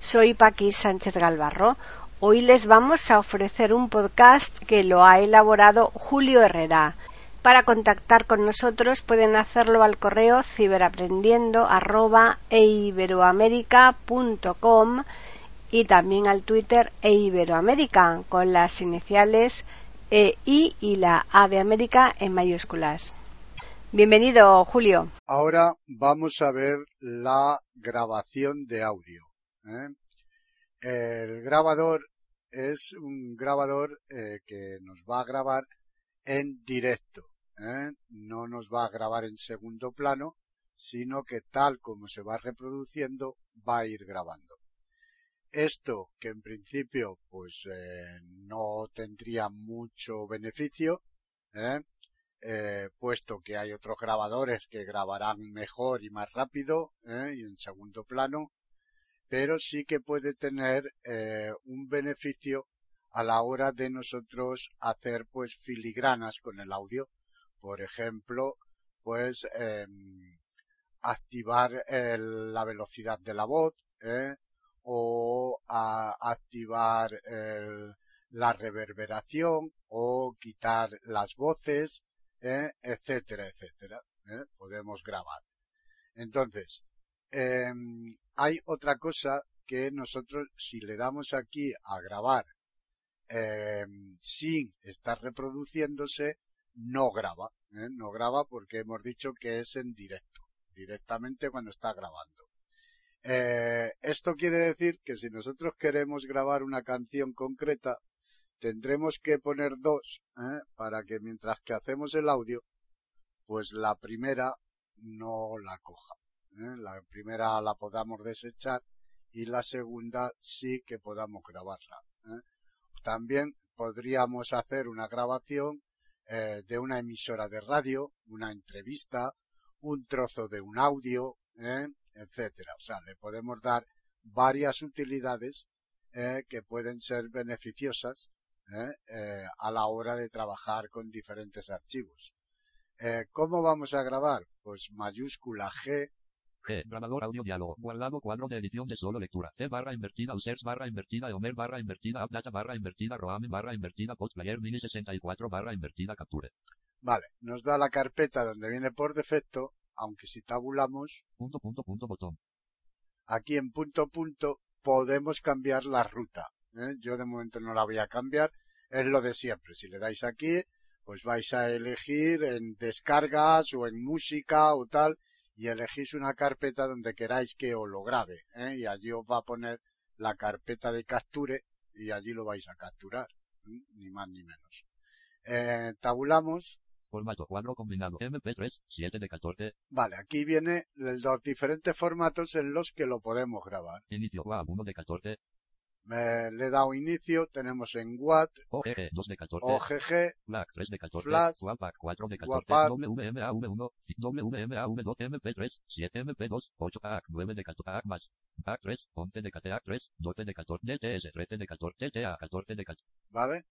Soy Paqui Sánchez Galvarro. Hoy les vamos a ofrecer un podcast que lo ha elaborado Julio Herrera. Para contactar con nosotros pueden hacerlo al correo ciberaprendiendo@eiberoamerica.com y también al Twitter eiberoamerica con las iniciales e, I y la A de América en mayúsculas. Bienvenido, Julio. Ahora vamos a ver la grabación de audio. ¿Eh? El grabador es un grabador eh, que nos va a grabar en directo. ¿eh? No nos va a grabar en segundo plano, sino que tal como se va reproduciendo, va a ir grabando. Esto, que en principio pues no tendría mucho beneficio, puesto que hay otros grabadores que grabarán mejor y más rápido y en segundo plano, pero sí que puede tener un beneficio a la hora de nosotros hacer pues filigranas con el audio. Por ejemplo, pues em, activar la velocidad de la voz, o a activar la reverberación o quitar las voces, ¿eh? etcétera, etcétera. ¿eh? Podemos grabar. Entonces, em, hay otra cosa que nosotros, si le damos aquí a grabar em, sin estar reproduciéndose, no graba. ¿eh? No graba porque hemos dicho que es en directo, directamente cuando está grabando. Eh, esto quiere decir que si nosotros queremos grabar una canción concreta, tendremos que poner dos ¿eh? para que mientras que hacemos el audio, pues la primera no la coja. ¿Eh? La primera la podamos desechar y la segunda sí que podamos grabarla. También podríamos hacer una grabación de una emisora de radio, una entrevista, un trozo de un audio, etcétera. O sea, le podemos dar varias utilidades eh, que pueden ser beneficiosas eh, eh, a la hora de trabajar con diferentes archivos. ¿Cómo vamos a grabar? Pues mayúscula G. G, grabador audio diálogo, guardado cuadro de edición de solo lectura, C barra invertida, users barra invertida, Homer barra invertida, updata barra invertida, roame barra invertida, postplayer mini 64 barra invertida, capture. Vale, nos da la carpeta donde viene por defecto aunque si tabulamos punto, punto, punto, botón. aquí en punto, punto, podemos cambiar la ruta. ¿eh? Yo de momento no la voy a cambiar, es lo de siempre. Si le dais aquí, pues vais a elegir en descargas o en música o tal, y elegís una carpeta donde queráis que os lo grabe, ¿eh? y allí os va a poner la carpeta de capture, y allí lo vais a capturar, ¿eh? ni más ni menos. Eh, tabulamos, Formato cuadro combinado MP3, 7 de 14. Vale, aquí viene los diferentes formatos en los que lo podemos grabar. Inicio WAV 1 de 14. Me, le he dado inicio, tenemos en WAT, OGG 2 de 14, OGG, FLAC 3 de 14, Flash, WAPAC 4 de 14, WAPAC, WMAV1, WMAV2, MP3, 7 MP2, 8 AAC 9 de 14, AAC más, AAC 3, 11 de 14, AAC 3, 12 de 14, DTS 13 de 14, TA 14 de 14. ¿Vale?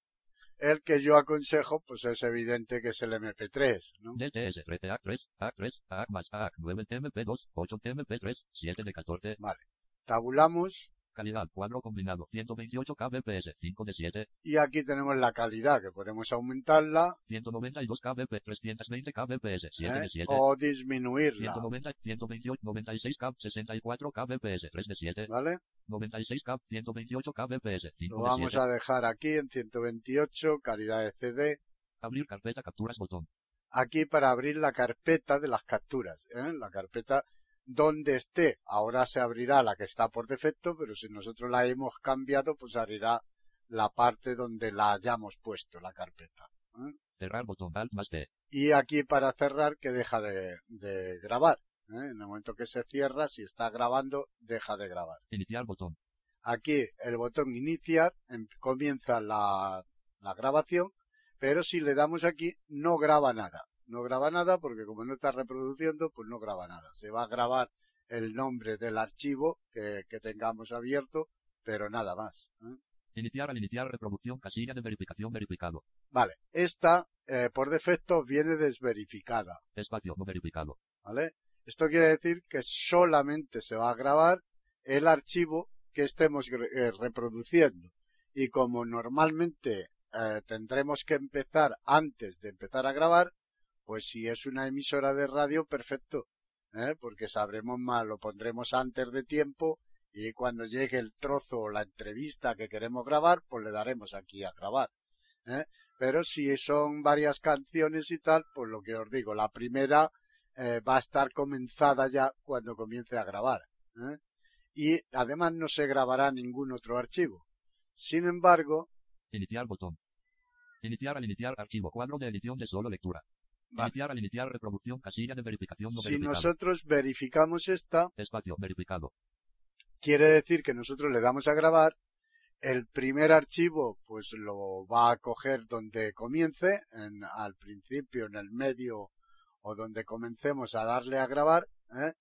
El que yo aconsejo, pues es evidente que es el MP3, ¿no? DTS, a 3, A3, A más, A 9, MP2, 8, MP3, 7 de 14. Vale. Tabulamos. Calidad, cuadro combinado, 128 kbps, 5 de 7. Y aquí tenemos la calidad, que podemos aumentarla. 192 kbps, 320 kbps, 7 ¿eh? de 7. O disminuirla. 190, 128, 96 kbps, 64 kbps, 3 de 7. ¿Vale? 96 kbps, 128 kbps, 5 Lo vamos de 7. a dejar aquí en 128, calidad de CD. Abrir carpeta capturas botón. Aquí para abrir la carpeta de las capturas, ¿eh? La carpeta donde esté. Ahora se abrirá la que está por defecto, pero si nosotros la hemos cambiado, pues abrirá la parte donde la hayamos puesto, la carpeta. ¿eh? Cerrar botón Alt más T. Y aquí para cerrar que deja de, de grabar. ¿eh? En el momento que se cierra, si está grabando, deja de grabar. Iniciar botón. Aquí el botón iniciar em, comienza la, la grabación, pero si le damos aquí no graba nada. No graba nada porque como no está reproduciendo, pues no graba nada. Se va a grabar el nombre del archivo que, que tengamos abierto, pero nada más. ¿eh? Iniciar al iniciar reproducción casilla de verificación verificado. Vale, esta eh, por defecto viene desverificada. Espacio no verificado. ¿Vale? Esto quiere decir que solamente se va a grabar el archivo que estemos eh, reproduciendo. Y como normalmente eh, tendremos que empezar antes de empezar a grabar, pues si es una emisora de radio, perfecto. ¿eh? Porque sabremos más, lo pondremos antes de tiempo y cuando llegue el trozo o la entrevista que queremos grabar, pues le daremos aquí a grabar. ¿eh? Pero si son varias canciones y tal, pues lo que os digo, la primera eh, va a estar comenzada ya cuando comience a grabar. Y además no se grabará ningún otro archivo. Sin embargo, Iniciar botón. Iniciar al iniciar archivo cuadro de edición de solo lectura. Vale. Iniciar al iniciar reproducción casilla de verificación no si nosotros verificamos esta, Espacio verificado. quiere decir que nosotros le damos a grabar, el primer archivo pues lo va a coger donde comience, en, al principio, en el medio o donde comencemos a darle a grabar, ¿eh?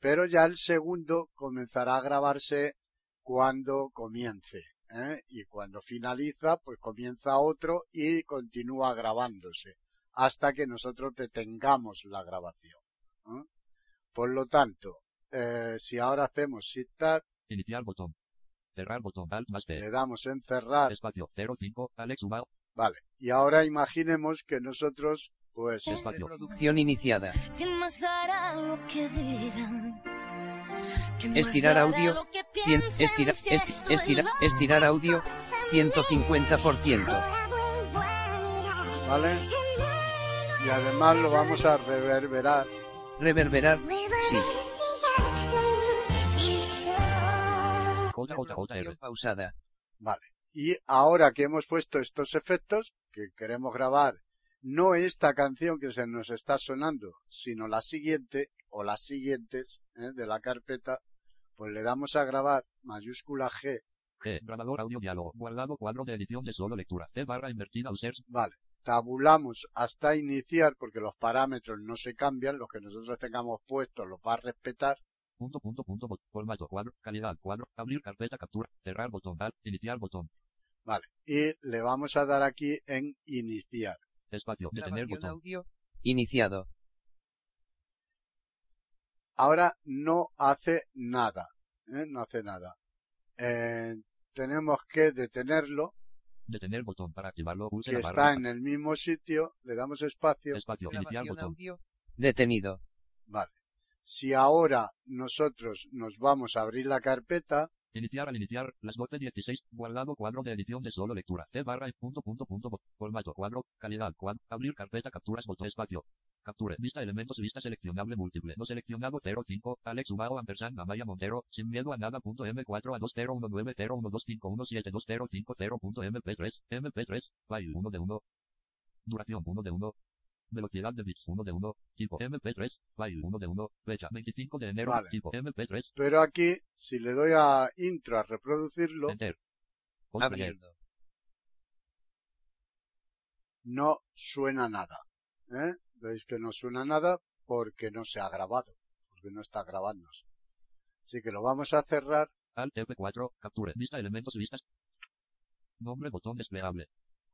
pero ya el segundo comenzará a grabarse cuando comience. ¿eh? Y cuando finaliza, pues comienza otro y continúa grabándose hasta que nosotros detengamos la grabación. ¿eh? Por lo tanto, eh, si ahora hacemos Shift Tab, Iniciar botón. Cerrar botón Alt más T. le damos en cerrar, Espacio 05 Alex Ubao. vale. Y ahora imaginemos que nosotros, pues, Espacio. Reproducción iniciada. ¿Qué más dará lo que digan? ¿Qué más Estirar audio. Cien, estira, estoy estira- estirar audio. 150%. ¿vale? Y además lo vamos a reverberar. Reverberar. Sí. JJR. Pausada. Vale. Y ahora que hemos puesto estos efectos, que queremos grabar no esta canción que se nos está sonando, sino la siguiente o las siguientes ¿eh? de la carpeta, pues le damos a grabar mayúscula G, G. Grabador audio diálogo. Guardado cuadro de edición de solo lectura. C barra invertida users. vale. Tabulamos hasta iniciar porque los parámetros no se cambian, los que nosotros tengamos puestos los va a respetar. Punto punto punto formato cuadro. Calidad cuadro. Abrir carpeta captura. Cerrar botón Alt. Iniciar botón. Vale. Y le vamos a dar aquí en iniciar. Espacio. Detener botón. audio. Iniciado. ahora no hace nada, ¿eh? no hace nada. Eh, tenemos que detenerlo, Detener botón para activarlo. Pulse que la barra. está en el mismo sitio, le damos espacio, Espacio. Iniciar botón. audio. Detenido. vale. Si ahora nosotros nos vamos a abrir la carpeta, Iniciar al iniciar, las 12.16, guardado cuadro de edición de solo lectura, C barra, punto punto punto, bot- formato cuadro, calidad cuadro, abrir carpeta capturas botón espacio, capture, vista elementos vista seleccionable múltiple, no seleccionado 05, Alex Ubao ampersand Amaya Montero, sin miedo a nada punto M4 a 20190112505050.mp3, MP3, file 1 de 1, duración 1 de 1, velocidad de bits 1 de 1, tipo MP3, file 1 de 1, fecha 25 de enero, Vale. tipo MP3, pero aquí, si le doy a intro a reproducirlo, enter. Abriendo. no suena nada. ¿eh? Veis que no suena nada porque no se ha grabado, porque no está grabándose. Así que lo vamos a cerrar Alt F4, capture, vista elementos vistas. Nombre botón desplegable.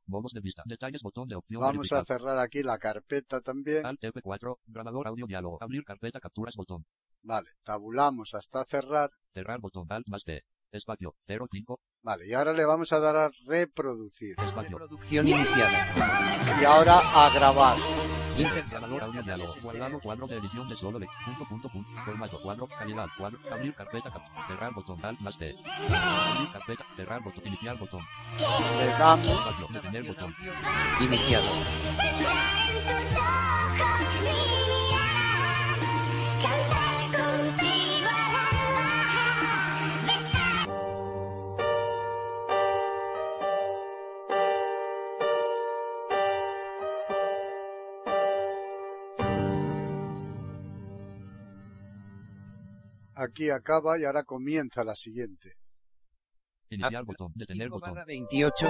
Modos de vista, detalles botón de opción Vamos a verificar. cerrar aquí la carpeta también. Alt F4, grabador audio diálogo, abrir carpeta capturas botón. Vale, tabulamos hasta cerrar. Cerrar botón Alt más T. Espacio, 05, Vale, y ahora le vamos a dar a reproducir. espacio. Reproducción iniciada. Y ahora a grabar. Grabador audio diálogo, guardado cuadro de edición de solo lec. Punto punto punto. Formato cuadro, calidad cuadro, abrir carpeta. Cerrar botón Alt más T. Abrir carpeta, cerrar botón, iniciar botón. Le damos. Espacio, detener botón. Iniciado. Aquí acaba y ahora comienza la siguiente. Iniciar botón. Detener 5 botón. barra 28,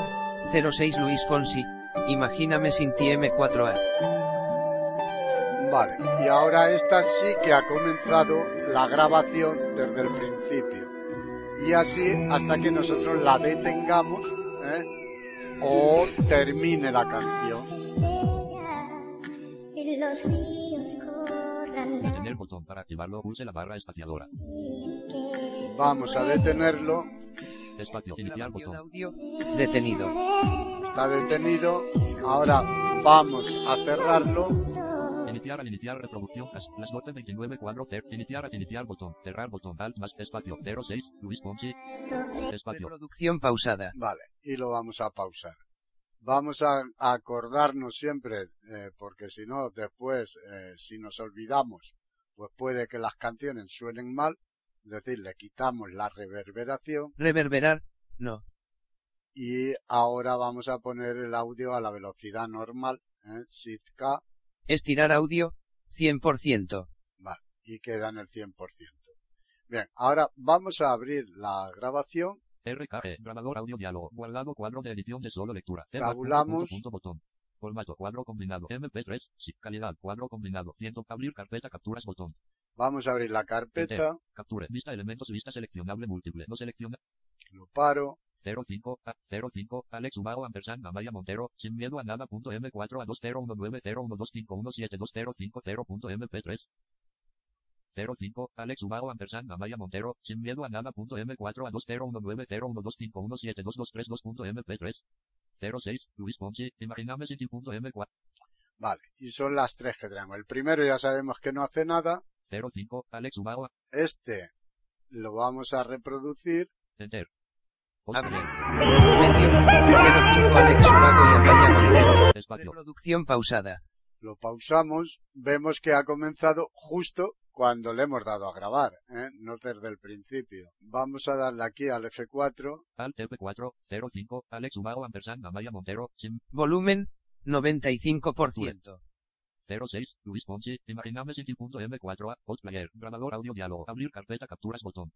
06 Luis Fonsi, Imagíname sin ti M4A. Vale, y ahora esta sí que ha comenzado la grabación desde el principio. Y así hasta que nosotros la detengamos ¿eh? o termine la canción. Detener botón. Para activarlo pulse la barra espaciadora. Vamos a detenerlo, Espacio. Iniciar botón. audio, detenido. está detenido. Ahora vamos a cerrarlo. Iniciar al iniciar reproducción. As- Las notas 29 cuadro ter. Iniciar al iniciar botón. Cerrar botón. Alt más espacio. 06. Luis Ponchi. Espacio. Reproducción pausada. Vale, y lo vamos a pausar. Vamos a a acordarnos siempre, eh, porque si no, después, eh, si nos olvidamos, pues puede que las canciones suenen mal. Es decir, le quitamos la reverberación Reverberar, no. y ahora vamos a poner el audio a la velocidad normal, ¿eh? Shift K, Estirar audio, 100%. vale, y queda en el 100%. Bien, ahora vamos a abrir la grabación, RKE. Grabador audio diálogo. Guardado cuadro de edición de solo lectura. Tabulamos. Punto, punto, botón. Formato cuadro combinado. MP3. Sí. Calidad cuadro combinado. Ciento. Abrir carpeta capturas botón. vamos a abrir la carpeta, Capture. Vista elementos. Vista seleccionable múltiple. No selecciona. lo paro, 05, a, 05, Alex Humao Ampersand Amaya Montero, sin miedo a nada punto M4 a 2019012517205050.mp3. 05, Alex Humao Ampersand Amaya Montero, sin miedo a nada punto M4 a 20190125172232.mp3. 06, Luis Ponchi, Imaginame City punto M4. vale, y son las tres que tenemos. El primero ya sabemos que no hace nada, 05, Alex Humao, Este lo vamos a reproducir. Enter. Abre. Medio, 05 Alex Ubago y Amaya Montero. Espacio. Reproducción pausada. Lo pausamos. Vemos que ha comenzado justo cuando le hemos dado a grabar, ¿eh? no desde el principio. Vamos a darle aquí al F4. Alt F4, 05, Alex Humao Ampersand Amaya Montero, sin Volumen, 95%. 06, Luis Ponchi, Imaginame City.m4a, Post Player, grabador audio diálogo, abrir carpeta capturas botón,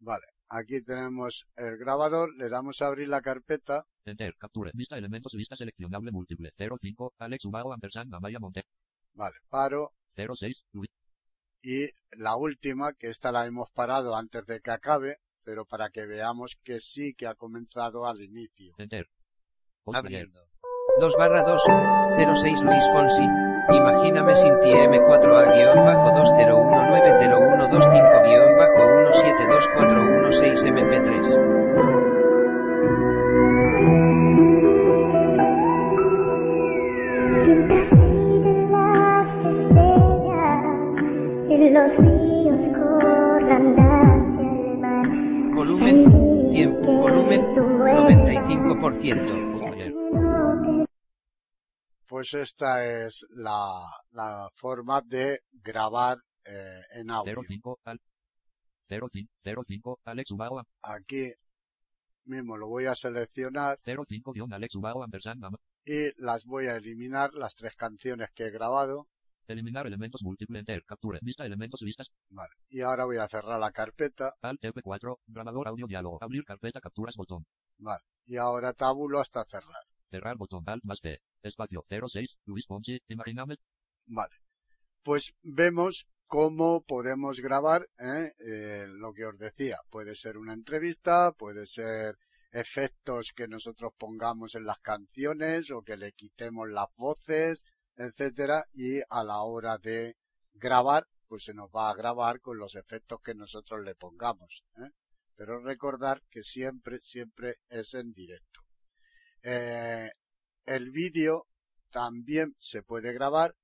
Vale, aquí tenemos el grabador. Le damos a abrir la carpeta. enter, capture, vista elementos, vista seleccionable múltiple, 05, Alex Humao Ampersand Amaya Montero, Vale, paro. 06, Luis, Y la última, que esta la hemos parado antes de que acabe, pero para que veamos que sí que ha comenzado al inicio. enter, Post Player, Abriendo. 2 barra 2, 06 Luis Fonsi, Imagíname sin ti M4A-20190125-1724116 MP3. Los ríos corran hacia el mar. Volumen, 100, volumen, 95%. Post Player, Pues esta es la, la forma de grabar eh, en audio. 05, al, 05, 05, Alex Humao, Am- Aquí mismo lo voy a seleccionar 05, guion Alex Am- y las voy a eliminar, las tres canciones que he grabado. Eliminar elementos múltiple, enter, capture, vista elementos, vistas, Vale. Y ahora voy a cerrar la carpeta. Alt F4, grabador audio diálogo, abrir carpeta capturas botón, Vale. Y ahora tabulo hasta cerrar. cerrar botón, Alt más T, espacio, 06, Luis Ponchi, Imaginame, Vale. Pues vemos cómo podemos grabar ¿eh? Eh, lo que os decía. Puede ser una entrevista, puede ser efectos que nosotros pongamos en las canciones o que le quitemos las voces, etcétera, y a la hora de grabar, pues se nos va a grabar con los efectos que nosotros le pongamos. ¿eh? Pero recordar que siempre, siempre es en directo. Eh, el vídeo también se puede grabar,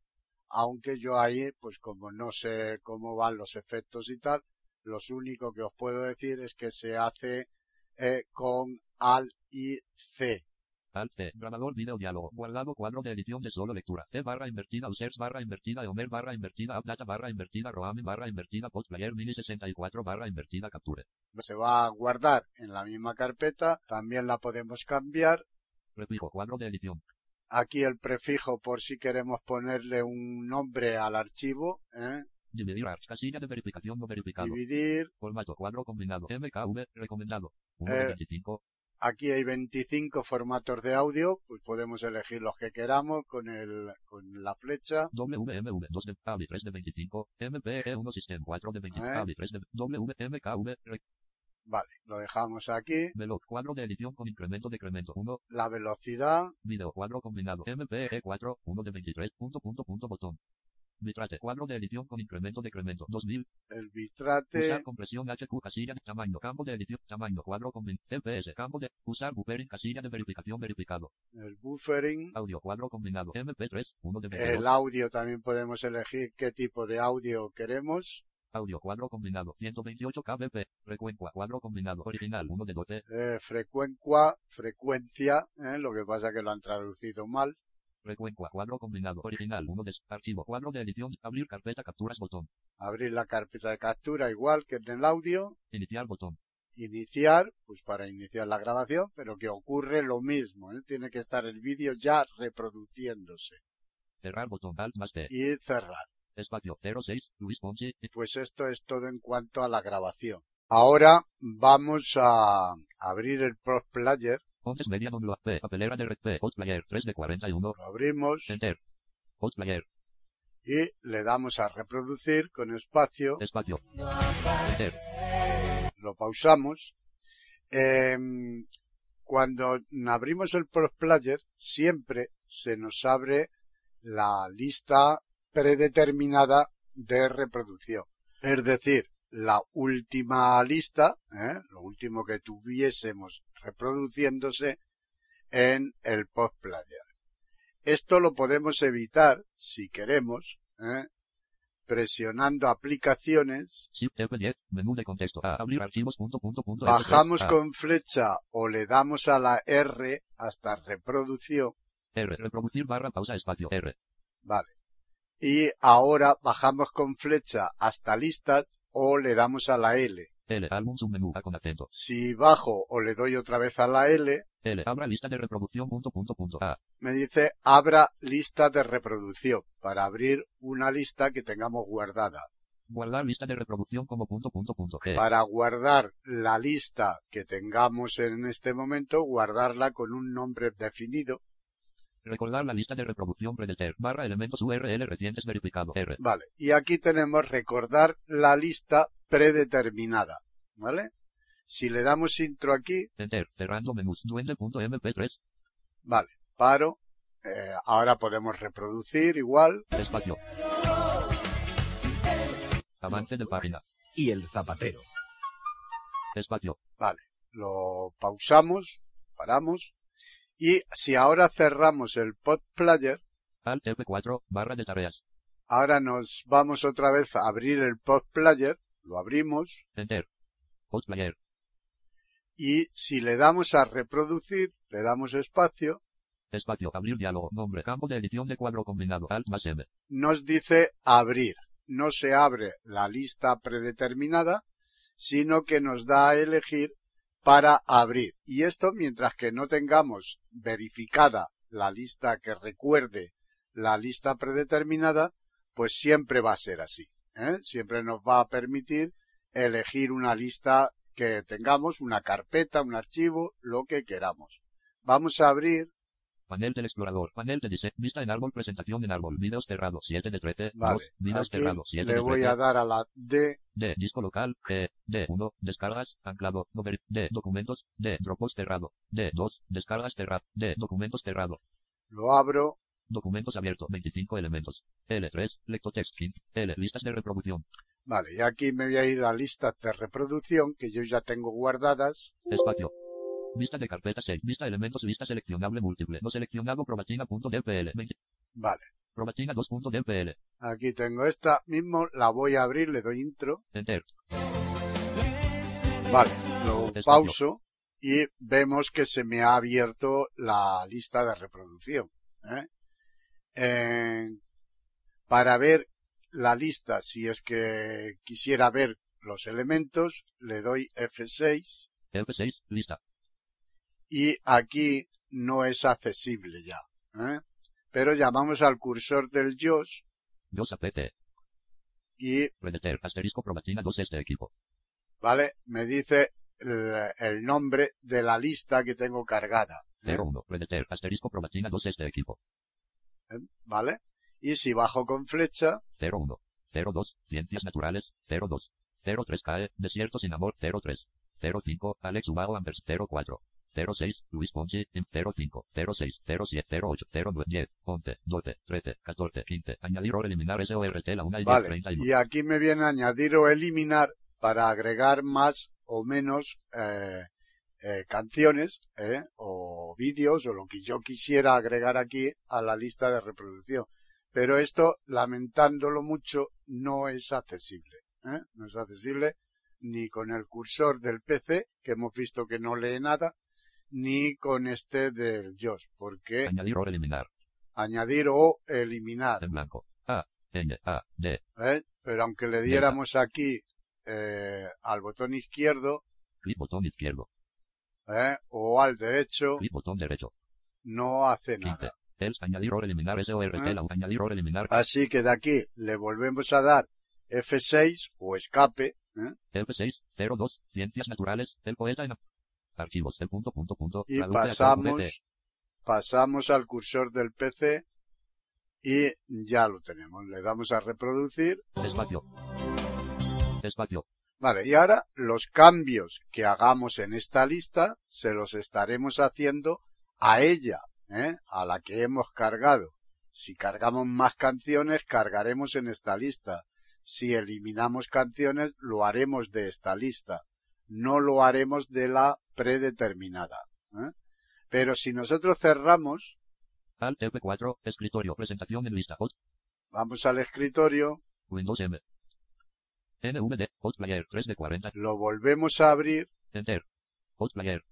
aunque yo ahí, pues como no sé cómo van los efectos y tal, lo único que os puedo decir es que se hace eh, con AL y C. Alt C, grabador video diálogo, guardado cuadro de edición de solo lectura, C barra invertida users barra invertida Homer barra invertida updata barra invertida roaming barra invertida post player mini 64 barra invertida capture. Se va a guardar en la misma carpeta, también la podemos cambiar. Prefijo cuadro de edición. Aquí el prefijo por si queremos ponerle un nombre al archivo, ¿eh? Dividir arch, casilla de verificación no verificado. dividir, Formato cuadro combinado. MKV, recomendado. 1 de Eh, 25. Aquí hay 25 formatos de audio, pues podemos elegir los que queramos con el, con la flecha. WMV 2 de AVI 3 de 25. MPEG 1 System 4 de 25. Eh. AVI 3 de WMKV. Vale, lo dejamos aquí. Veloz. Cuadro de edición con incremento decremento 1. La velocidad, Video cuadro combinado. MPEG 4. 1 de 23. Punto punto punto botón. Bitrate. Cuadro de edición con incremento decremento 2000. el bitrate, Usar compresión HQ casilla de tamaño. Campo de edición. Tamaño cuadro combin. CPS. Campo de. Usar buffering casilla de verificación verificado. el buffering, Audio cuadro combinado. MP3. 1 de 22. el audio también podemos elegir qué tipo de audio queremos. Audio cuadro combinado 128 kbp. Frecuencia cuadro combinado original 1 de 12. Eh, frecuencia, frecuencia, eh, lo que pasa que lo han traducido mal. Frecuencia cuadro combinado original 1 de archivo cuadro de edición. Abrir carpeta capturas botón. Abrir la carpeta de captura igual que en el audio. Iniciar botón. Iniciar, pues para iniciar la grabación, pero que ocurre lo mismo. ¿eh? Tiene que estar el vídeo ya reproduciéndose. Cerrar botón alt más T. Y cerrar. Espacio 06. Luis Ponce. Pues esto es todo en cuanto a la grabación. Ahora vamos a abrir el Pro Player. Ponces media download P. Papelera de red P. Player 3 de 41. Lo abrimos Enter. Hot player. y le damos a reproducir con espacio. Espacio. Enter. Lo pausamos. Em, cuando abrimos el Pro Player, siempre se nos abre la lista predeterminada de reproducción. Es decir, la última lista, ¿eh? lo último que tuviésemos reproduciéndose en el Post Player. Esto lo podemos evitar, si queremos, ¿eh? presionando aplicaciones Shift F10. Menú de contexto. A. Abrir archivos. Punto punto punto. Bajamos F3. A. con flecha o le damos a la R hasta reproducción, R. Reproducir barra pausa espacio. R. vale. Y ahora bajamos con flecha hasta listas o le damos a la L. L. Álbum submenú. A con acento. Si bajo o le doy otra vez a la L, L. Abra lista de reproducción. Punto punto punto. A. me dice abra lista de reproducción para abrir una lista que tengamos guardada. Guardar lista de reproducción como punto punto punto. G. Para guardar la lista que tengamos en este momento, guardarla con un nombre definido. Recordar la lista de reproducción predeter. Barra elementos URL recientes verificado. R. Vale. Y aquí tenemos recordar la lista predeterminada. ¿Vale? Si le damos intro aquí, Enter. Cerrando menús. Duende.mp3. vale, paro. Eh, ahora podemos reproducir igual. Espacio. Avance de página. y el zapatero. Espacio. Vale. Lo pausamos, paramos. Y si ahora cerramos el pod player, Alt F4. Barra de tareas. ahora nos vamos otra vez a abrir el pod player. Lo abrimos. Enter. Hot player. Y si le damos a reproducir, le damos espacio, Espacio. Abrir diálogo. Nombre. Campo de edición de cuadro combinado. Alt más M. nos dice abrir. No se abre la lista predeterminada, sino que nos da a elegir para abrir. Y esto mientras que no tengamos verificada la lista que recuerde la lista predeterminada, pues siempre va a ser así. ¿eh? Siempre nos va a permitir elegir una lista que tengamos, una carpeta, un archivo, lo que queramos. Vamos a abrir, Panel del explorador. Panel de diseño. Vista en árbol. Presentación en árbol. Videos cerrado. 7 de 13. vale, Videos aquí cerrado. 7 le de voy 13. a dar a la D, D. Disco local. G. D1. Descargas. Anclado. No ver- D. Documentos. D. Dropbox cerrado. D2. Descargas cerrado. D. Documentos cerrado. lo abro, Documentos abiertos. 25 elementos. L3. Lectotext. L. Listas de reproducción. Vale, y aquí me voy a ir a listas de reproducción que yo ya tengo guardadas. Espacio. Vista de carpeta 6. Vista elementos. Vista seleccionable múltiple. No seleccionado. Probatina.dpl. 20. Vale, Probatina 2.dpl. aquí tengo esta mismo, la voy a abrir, le doy intro. Enter. Vale, lo Espacio. pauso y vemos que se me ha abierto la lista de reproducción. ¿eh? Eh, para ver la lista, si es que quisiera ver los elementos, le doy F6 F6. Lista. Y aquí no es accesible ya. ¿eh? Pero llamamos al cursor del JOS Dos APT. y. Asterisco Probatina 2 este equipo. vale, me dice el, el nombre de la lista que tengo cargada. ¿eh? 01, Predator, asterisco Probatina 2 este equipo. ¿eh? ¿Vale? Y si bajo con flecha, 01, 02, Ciencias Naturales, 02, 03 CAE, Desierto sin Amor, 03, 05, Alex Ubao Ambers, 04, 06, Luis Ponchi, 05, 06, 07, 08, 09, 10, 11, 12, 13, 14, 15, añadir o eliminar SORT la 1 y 10, vale. 31. Y aquí me viene añadir o eliminar para agregar más o menos eh, eh, canciones ¿eh? o vídeos o lo que yo quisiera agregar aquí a la lista de reproducción. Pero esto, lamentándolo mucho, no es accesible. No es accesible ni con el cursor del PC, que hemos visto que no lee nada, ni con este del JOS, porque Añadir o eliminar, añadir o eliminar. en blanco. A, N, A, D, ¿eh? Pero aunque le diéramos aquí eh, al botón izquierdo clic botón izquierdo, ¿eh? o al derecho, clic botón derecho, no hace 15. nada. Els, añadir o eliminar SORT ¿Eh? la 1, añadir o eliminar, Así que de aquí le volvemos a dar F6 o escape, ¿eh? F6, 02, Ciencias Naturales, el poeta en archivos, el punto, punto, punto, y pasamos, pasamos al cursor del PC y ya lo tenemos. Le damos a reproducir. espacio, espacio, Vale, y ahora los cambios que hagamos en esta lista se los estaremos haciendo a ella, ¿eh? a la que hemos cargado. Si cargamos más canciones, cargaremos en esta lista. Si eliminamos canciones, lo haremos de esta lista. No lo haremos de la predeterminada. ¿eh? Pero si nosotros cerramos, Alt F4, escritorio, presentación en lista, Hot, vamos al escritorio, Windows M, NVD, Hot Player, 3 de 40, lo volvemos a abrir, Enter, Hot Player,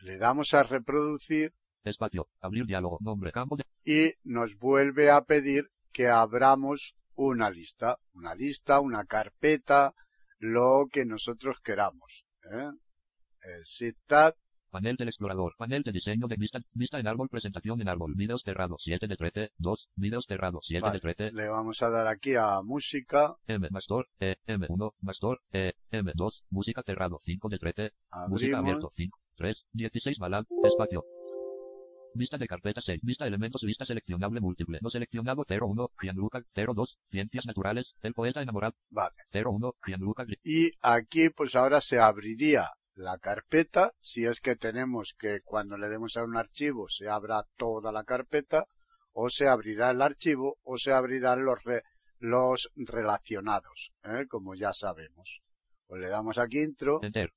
le damos a reproducir. Espacio, abrir diálogo, nombre, campo de, y nos vuelve a pedir que abramos una lista, una lista, una carpeta, lo que nosotros queramos. ¿eh? El Shift Tab, panel del explorador, panel de diseño de vista, vista en árbol, presentación en árbol, videos cerrado, 7 de 13, 2, videos cerrado, 7 Vale. de 13, le vamos a dar aquí a música, M, Mastor, E, M1, Mastor, E, M2, música cerrado, 5 de 13, música abrimos, abierto, 5, 3, 16 balad, espacio. Vista de carpeta 6, vista elementos, vista seleccionable múltiple, no seleccionado. 01, Gianluca, 02, ciencias naturales, el poeta enamorado, vale. 01, Gianluca, Y aquí pues ahora se abriría la carpeta, si es que tenemos que cuando le demos a un archivo se abra toda la carpeta, o se abrirá el archivo, o se abrirán los, re- los relacionados, ¿eh? como ya sabemos. Pues le damos aquí intro, Enter.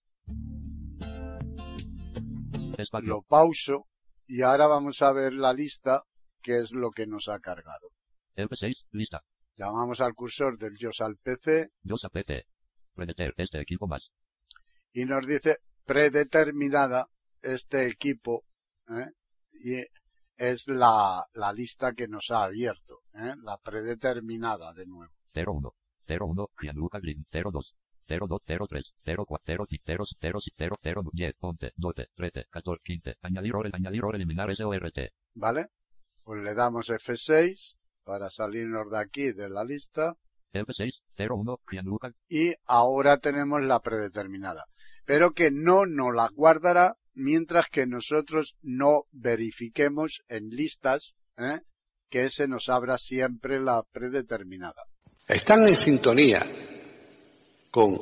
Lo pauso, y ahora vamos a ver la lista, que es lo que nos ha cargado. F6, lista. Llamamos al cursor del JOS al PC, Yosa PT. Predator, este equipo más. y nos dice predeterminada este equipo ¿eh? y es la, la lista que nos ha abierto, ¿eh? la predeterminada de nuevo. 01, 01, Gianluca Green, 02, 02, 03, 04, 0, 0, 0, 0, 10, 11, 12, 13, 14, 15, añadir o añadir o eliminar SORT. ¿Vale? Pues le damos F6 para salirnos de aquí de la lista F6, 01, Gianluca, y ahora tenemos la predeterminada. Pero que no nos la guardará mientras que nosotros no verifiquemos en listas ¿eh? que se nos abra siempre la predeterminada. Están en sintonía con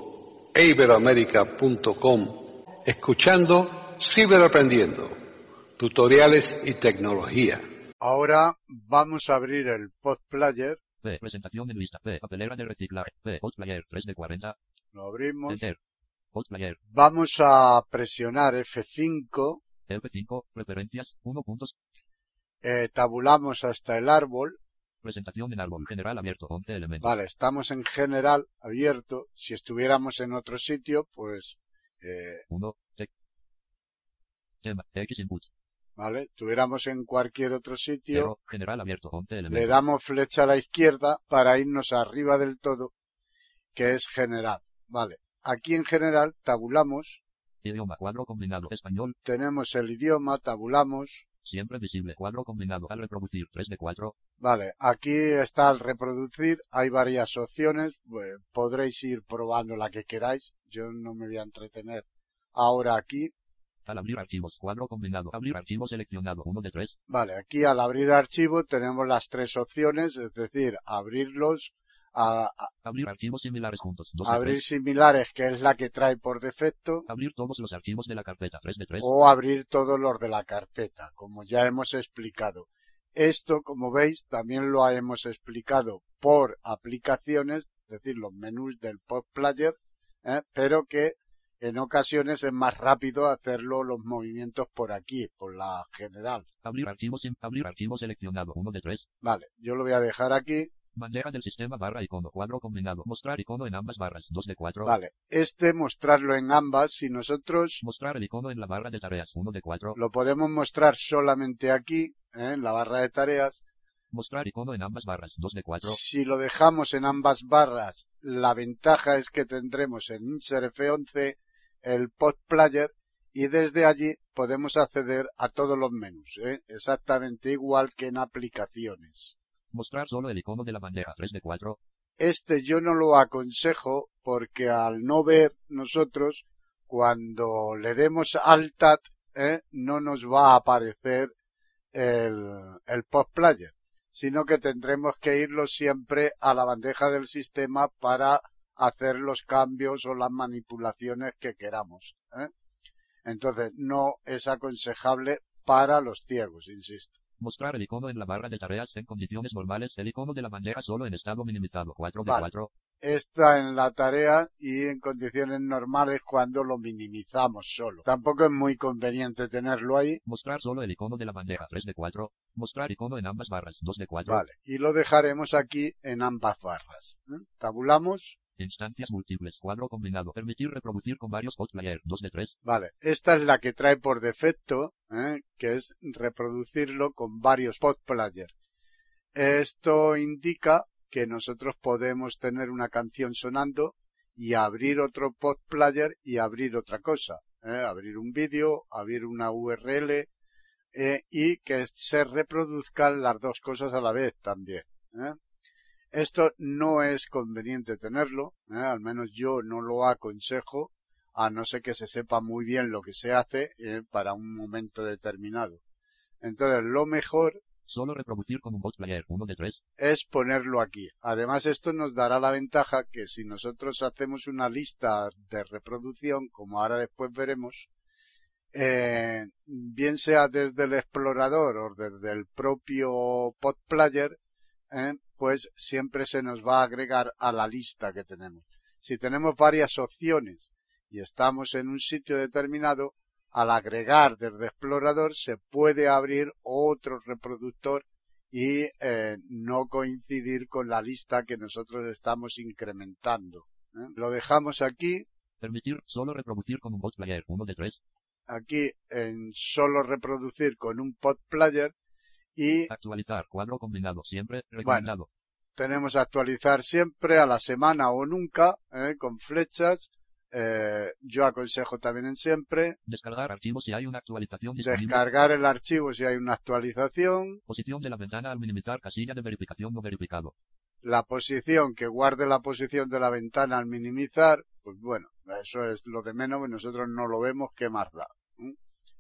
iberoamerica.com escuchando Ciberaprendiendo, tutoriales y tecnología. Ahora vamos a abrir el pod player, P, presentación en lista, P, papelera de reciclaje, P, Hot Player, 3 de 40, lo abrimos, Enter. Hot Player, vamos a presionar F5, F5, preferencias, 1 puntos, eh, tabulamos hasta el árbol, presentación en árbol, general abierto, 11 elementos. vale, estamos en general abierto, si estuviéramos en otro sitio, pues, eh, 1, T. Tema, X input, vale, estuviéramos en cualquier otro sitio, 0, general abierto, 11 le elementos. damos flecha a la izquierda para irnos arriba del todo, que es general, vale. Aquí en general tabulamos, Idioma, cuadro combinado, español, tenemos el idioma, tabulamos, Siempre visible. Cuadro combinado. Al reproducir 3 de 4. Vale, aquí está el reproducir, hay varias opciones, podréis ir probando la que queráis, yo no me voy a entretener ahora aquí. Al abrir archivos. Cuadro combinado. Abrir archivo seleccionado. 1 de 3. Vale, aquí al abrir archivo tenemos las tres opciones, es decir, abrirlos, a, a- Abrir archivos similares juntos. 2 de abrir 3. similares, que es la que trae por defecto, Abrir todos los archivos de la carpeta. 3 de 3. o abrir todos los de la carpeta, como ya hemos explicado. Esto, como veis, también lo hemos explicado por aplicaciones, es decir, los menús del Pop Player, ¿eh? pero que en ocasiones es más rápido hacerlo los movimientos por aquí, por la general. Abrir archivos. Abrir archivo seleccionado. 1 de 3. Vale, yo lo voy a dejar aquí. Bandeja del sistema barra icono. Cuadro combinado. Mostrar icono en ambas barras. 2 de 4. Vale, este mostrarlo en ambas, si nosotros Mostrar el icono en la barra de tareas. 1 de 4. lo podemos mostrar solamente aquí, ¿eh? en la barra de tareas, Mostrar icono en ambas barras. 2 de 4. Si lo dejamos en ambas barras, la ventaja es que tendremos en Insert F11 el Pod Player y desde allí podemos acceder a todos los menús, ¿eh? exactamente igual que en aplicaciones. Mostrar solo el icono de la bandeja. 3 de 4. Este yo no lo aconsejo porque al no ver nosotros, cuando le demos Alt-Tab, ¿eh? no nos va a aparecer el, el Pod Player, sino que tendremos que irlo siempre a la bandeja del sistema para hacer los cambios o las manipulaciones que queramos. ¿eh? Entonces no es aconsejable para los ciegos, insisto. Mostrar el icono en la barra de tareas en condiciones normales. El icono de la bandeja solo en estado minimizado. 4 de Vale. 4. Está en la tarea y en condiciones normales cuando lo minimizamos solo. Tampoco es muy conveniente tenerlo ahí. Mostrar solo el icono de la bandeja. 3 de 4. Mostrar icono en ambas barras. 2 de 4. Vale. Y lo dejaremos aquí en ambas barras. ¿eh? Tabulamos. Instancias múltiples. Cuadro combinado. Permitir reproducir con varios player. 2 de 3. Vale. Esta es la que trae por defecto, ¿eh? que es reproducirlo con varios pod player. Esto indica que nosotros podemos tener una canción sonando y abrir otro pod player y abrir otra cosa. ¿eh? Abrir un vídeo, abrir una URL eh, y que se reproduzcan las dos cosas a la vez también. Esto no es conveniente tenerlo, ¿eh? al menos yo no lo aconsejo, a no ser que se sepa muy bien lo que se hace eh, para un momento determinado. Entonces, lo mejor Solo reproducir con un post player. 1 de 3. es ponerlo aquí. Además, esto nos dará la ventaja que si nosotros hacemos una lista de reproducción, como ahora después veremos, eh, bien sea desde el explorador o desde el propio pod player, eh, pues siempre se nos va a agregar a la lista que tenemos. Si tenemos varias opciones y estamos en un sitio determinado, al agregar desde explorador se puede abrir otro reproductor y eh, no coincidir con la lista que nosotros estamos incrementando. ¿eh? Lo dejamos aquí, Permitir solo reproducir con un post player. 1 de 3. aquí en solo reproducir con un pod player y Actualizar. Cuadro combinado. Siempre. Recomendado. tenemos actualizar siempre a la semana o nunca ¿eh? con flechas. Eh, yo aconsejo también en siempre Descargar archivos si hay una actualización disponible. descargar el archivo si hay una actualización, Posición de la ventana al minimizar casilla de verificación no verificado. la posición que guarde la posición de la ventana al minimizar, pues bueno, eso es lo de menos, nosotros no lo vemos, ¿qué más da?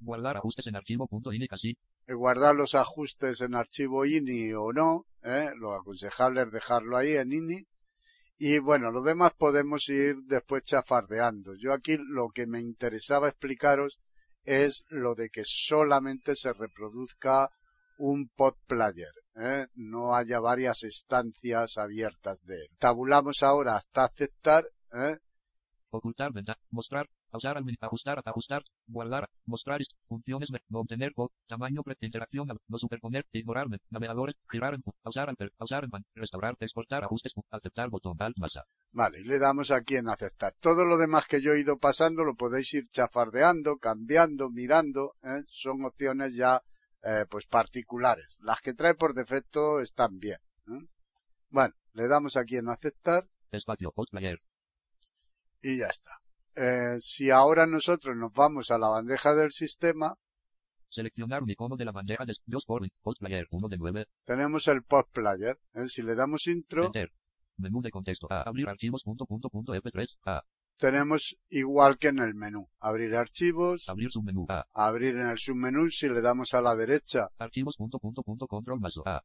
Guardar ajustes en archivo.ini casi. Eh, Guardar los ajustes en archivo INI o no, ¿eh? lo aconsejable es dejarlo ahí en INI. Y bueno, lo demás podemos ir después chafardeando. Yo aquí lo que me interesaba explicaros es lo de que solamente se reproduzca un pod player, ¿eh? no haya varias estancias abiertas de él. Tabulamos ahora hasta aceptar, ¿eh? Ocultar. Mostrar. Pausar ajustar. Ajustar. Guardar. Mostrar. Funciones. No obtener. pod, Tamaño. Interacción. No superponer. Ignorar. me- Navegadores. Girar. Pausar. Pausar. Restaurar. Exportar. Ajustes. Aceptar. Botón. Alt. Masa. Vale, y le damos aquí en aceptar. Todo lo demás que yo he ido pasando lo podéis ir chafardeando, cambiando, mirando, ¿eh? son opciones ya eh, pues particulares. Las que trae por defecto están bien. ¿eh? Bueno, le damos aquí en aceptar Espacio. Player. y ya está. Eh, si ahora nosotros nos vamos a la bandeja del sistema, Seleccionar un icono de la bandeja de Dios por Post Player 1 de 9. Tenemos el post player. ¿eh? Si le damos intro, Enter. Menú de contexto. A. Abrir archivos. Punto, punto, punto, F3. A. tenemos igual que en el menú. Abrir archivos, Abrir submenú. A. abrir en el submenú. Si le damos a la derecha, Archivos. Punto, punto, punto, control más. A.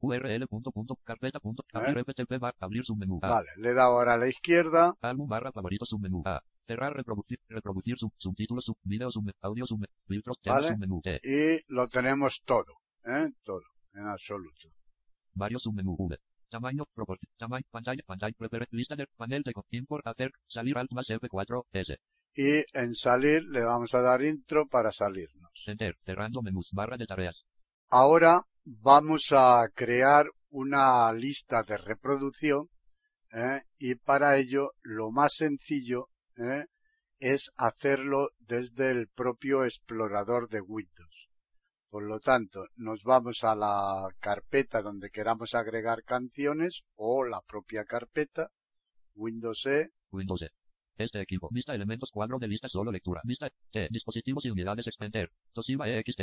URL. Punto, punto, carpeta. Punto, ¿Eh? abrir FTP bar. Abrir submenú. A. vale, le he dado ahora a la izquierda, Álbum barra favorito submenú. A. Cerrar reproducir. Reproducir sub, subtítulos sub, video sub, audio sub, filtros, Vale. submenú. T. y lo tenemos todo, ¿eh? todo, en absoluto. Varios submenú V. Tamaño, proporción, tamaño, pantalla, pantalla, prefer, lista de panel de import, hacer, salir alt más F4, S. Y en salir le vamos a dar intro para salirnos. Enter, cerrando menús, barra de tareas. Ahora vamos a crear una lista de reproducción ¿eh? y para ello lo más sencillo ¿eh? es hacerlo desde el propio explorador de Windows. Por lo tanto, nos vamos a la carpeta donde queramos agregar canciones o la propia carpeta, Windows E, Windows E. Este equipo. Vista elementos cuadro de lista solo lectura. Vista T. Dispositivos y unidades extender. Toshiba EXT.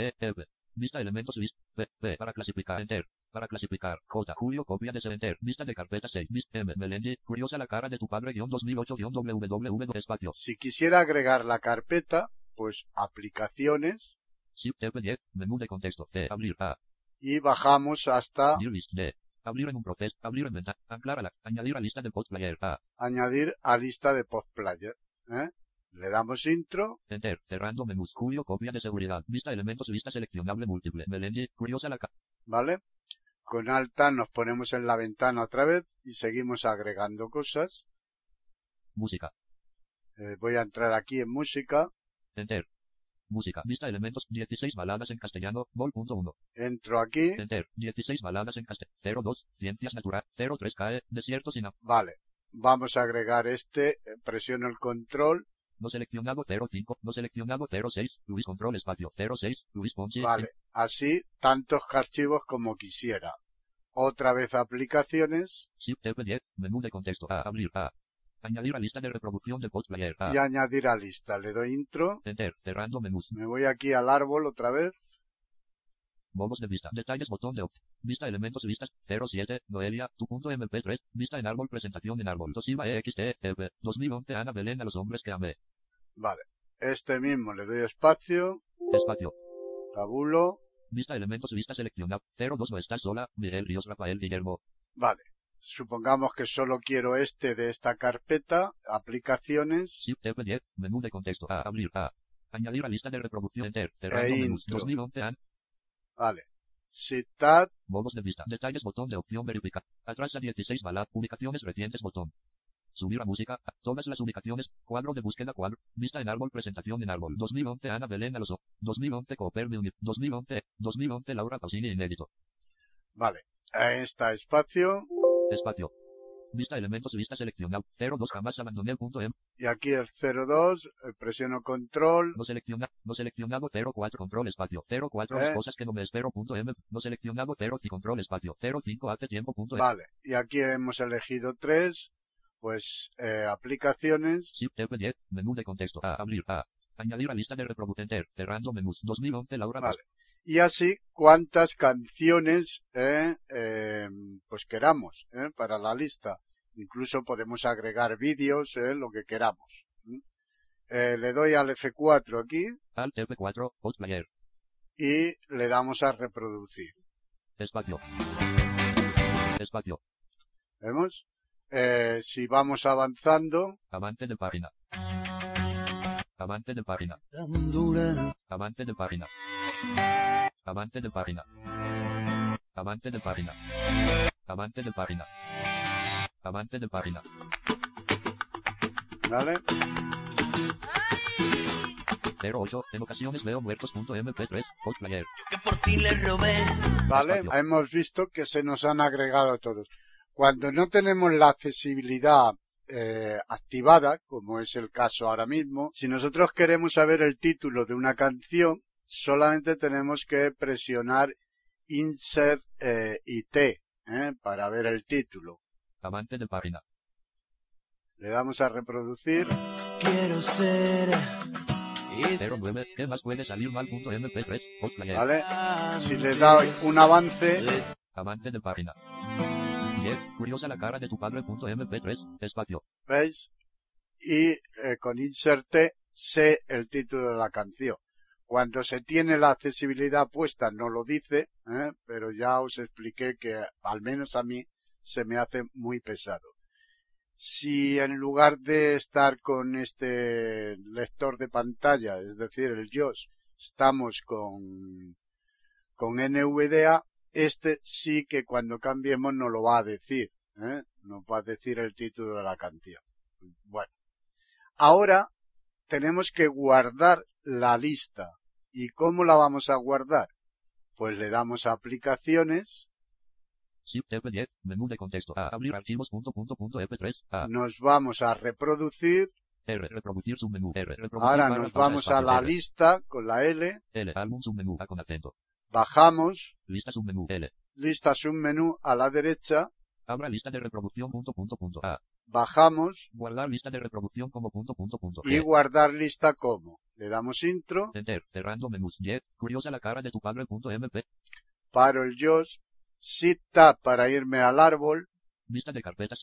Vista elementos list P. P. Para clasificar. Enter. Para clasificar. J. Julio copia de ser enter. Vista de carpeta 6. Vist M. Melendi. Curiosa la cara de tu padre guion 2008 guion www espacio. Si quisiera agregar la carpeta, pues aplicaciones Shift F10. Menú de contexto. T. Abrir A. y bajamos hasta D. Abrir en un proceso. Abrir en ventana. Anclar a la. Añadir a lista de post player A. añadir a lista de post player. ¿eh? Le damos intro, Enter. Cerrando menús. Julio copia de seguridad. Vista elementos lista seleccionable múltiple. Melendi. Curiosa la cara. ¿vale? Con alta nos ponemos en la ventana otra vez y seguimos agregando cosas. Música. Eh, voy a entrar aquí en música, Enter. Música. Vista elementos. 16 baladas en castellano. Vol.1. entro aquí, Enter. 16 baladas en castellano. 02. Ciencias natural. 03 CAE. Desierto sin vale. Vamos a agregar este, eh, presiono el control, No seleccionado 05. No seleccionado 06. Luis Control Espacio. 06. Luis Ponchi. vale. Así, tantos archivos como quisiera. Otra vez aplicaciones Shift F10. Menú de contexto. A. Abrir A. Añadir a lista de reproducción de post player A. y añadir a lista. Le doy intro, Enter. Cerrando menús. me voy aquí al árbol otra vez, Modos de vista. Detalles botón de opt. Vista elementos vistas. 07. Noelia. Tu punto MP3. Vista en árbol. Presentación en árbol. Toshiba EXT F. 2011 Ana Belén a los hombres que amé. Vale. Este mismo le doy espacio, Espacio. tabulo, Vista elementos vista seleccionar. 02 no estás sola. Miguel Ríos Rafael Guillermo. Vale. Supongamos que solo quiero este de esta carpeta, aplicaciones, Shift F10. Menú de contexto. A. Abrir A. Añadir a lista de reproducción enter. Cerrando E menús. intro. 2011 an. vale. Citat, Modos de vista. Detalles botón de opción verificar. Atrás a 16 balad. Ubicaciones recientes botón. Subir a música. Todas las ubicaciones. Cuadro de búsqueda cuadro. Vista en árbol. Presentación en árbol. 2011 Ana Belén a los 2011 Cooper Munich. 2011. 2011 Laura Pausini inédito. vale. Ahí está espacio, Espacio. Vista elementos vista seleccionar. 02 jamás abandoné el punto M. y aquí el 02, eh, presiono control, No selecciona, no seleccionado 04 control espacio 04 ¿Eh? cosas que no me espero punto M, no seleccionado 0 y control espacio 05 hace tiempo punto M. vale. Y aquí hemos elegido tres, pues, eh, aplicaciones, Shift F10, menú de contexto, a abrir, a añadir a lista de reproducción, cerrando menús, 2011 Laura Vale. y así cuantas canciones, eh, eh, pues queramos, eh, para la lista. Incluso podemos agregar vídeos, eh, lo que queramos. ¿m? Eh, le doy al F4 aquí Alt F4, post player, y le damos a reproducir. espacio, espacio, ¿Vemos? Eh, si vamos avanzando, avante de página, avante de página, avante de página, avante de página, avante de página, avante de página, avante de página, ¿vale? 08, en ocasiones veo muertos.mp3, post player, ¿Vale? Espacio. Hemos visto que se nos han agregado todos. Cuando no tenemos la accesibilidad eh, activada, como es el caso ahora mismo, si nosotros queremos saber el título de una canción, solamente tenemos que presionar Insert eh, IT ¿eh? para ver el título. avante de página, Le damos a reproducir. Quiero ser 09. ¿Qué más puede salir mal? Punto MP3. Post player. ¿vale? Si le doy un avance, Avance de página. 10. Curiosa la cara de tu padre. Punto MP3. Espacio. ¿veis? Y eh, con insert T sé el título de la canción. Cuando se tiene la accesibilidad puesta no lo dice, ¿eh? pero ya os expliqué que al menos a mí se me hace muy pesado. Si en lugar de estar con este lector de pantalla, es decir, el JOS, estamos con, con NVDA, este sí que cuando cambiemos nos lo va a decir, ¿eh? nos va a decir el título de la canción. Bueno, ahora tenemos que guardar la lista. ¿Y cómo la vamos a guardar? Pues le damos a aplicaciones, Shift F10. Menú de contexto. A. Abrir archivos. Punto punto punto F3. A. nos vamos a reproducir, R. Reproducir submenú. R. Reproducir ahora nos vamos a la R. lista con la L, L. Álbum submenú. A con acento. Bajamos, Lista submenú. L. lista submenú a la derecha, Abra lista de reproducción. Punto punto punto A. bajamos Guardar lista de reproducción como punto punto punto. y G. guardar lista como. Le damos intro, Enter. Cerrando menús. 10. Curiosa la cara de tu padre. Punto MP. paro el JOS, Tab para irme al árbol, Vista de carpetas.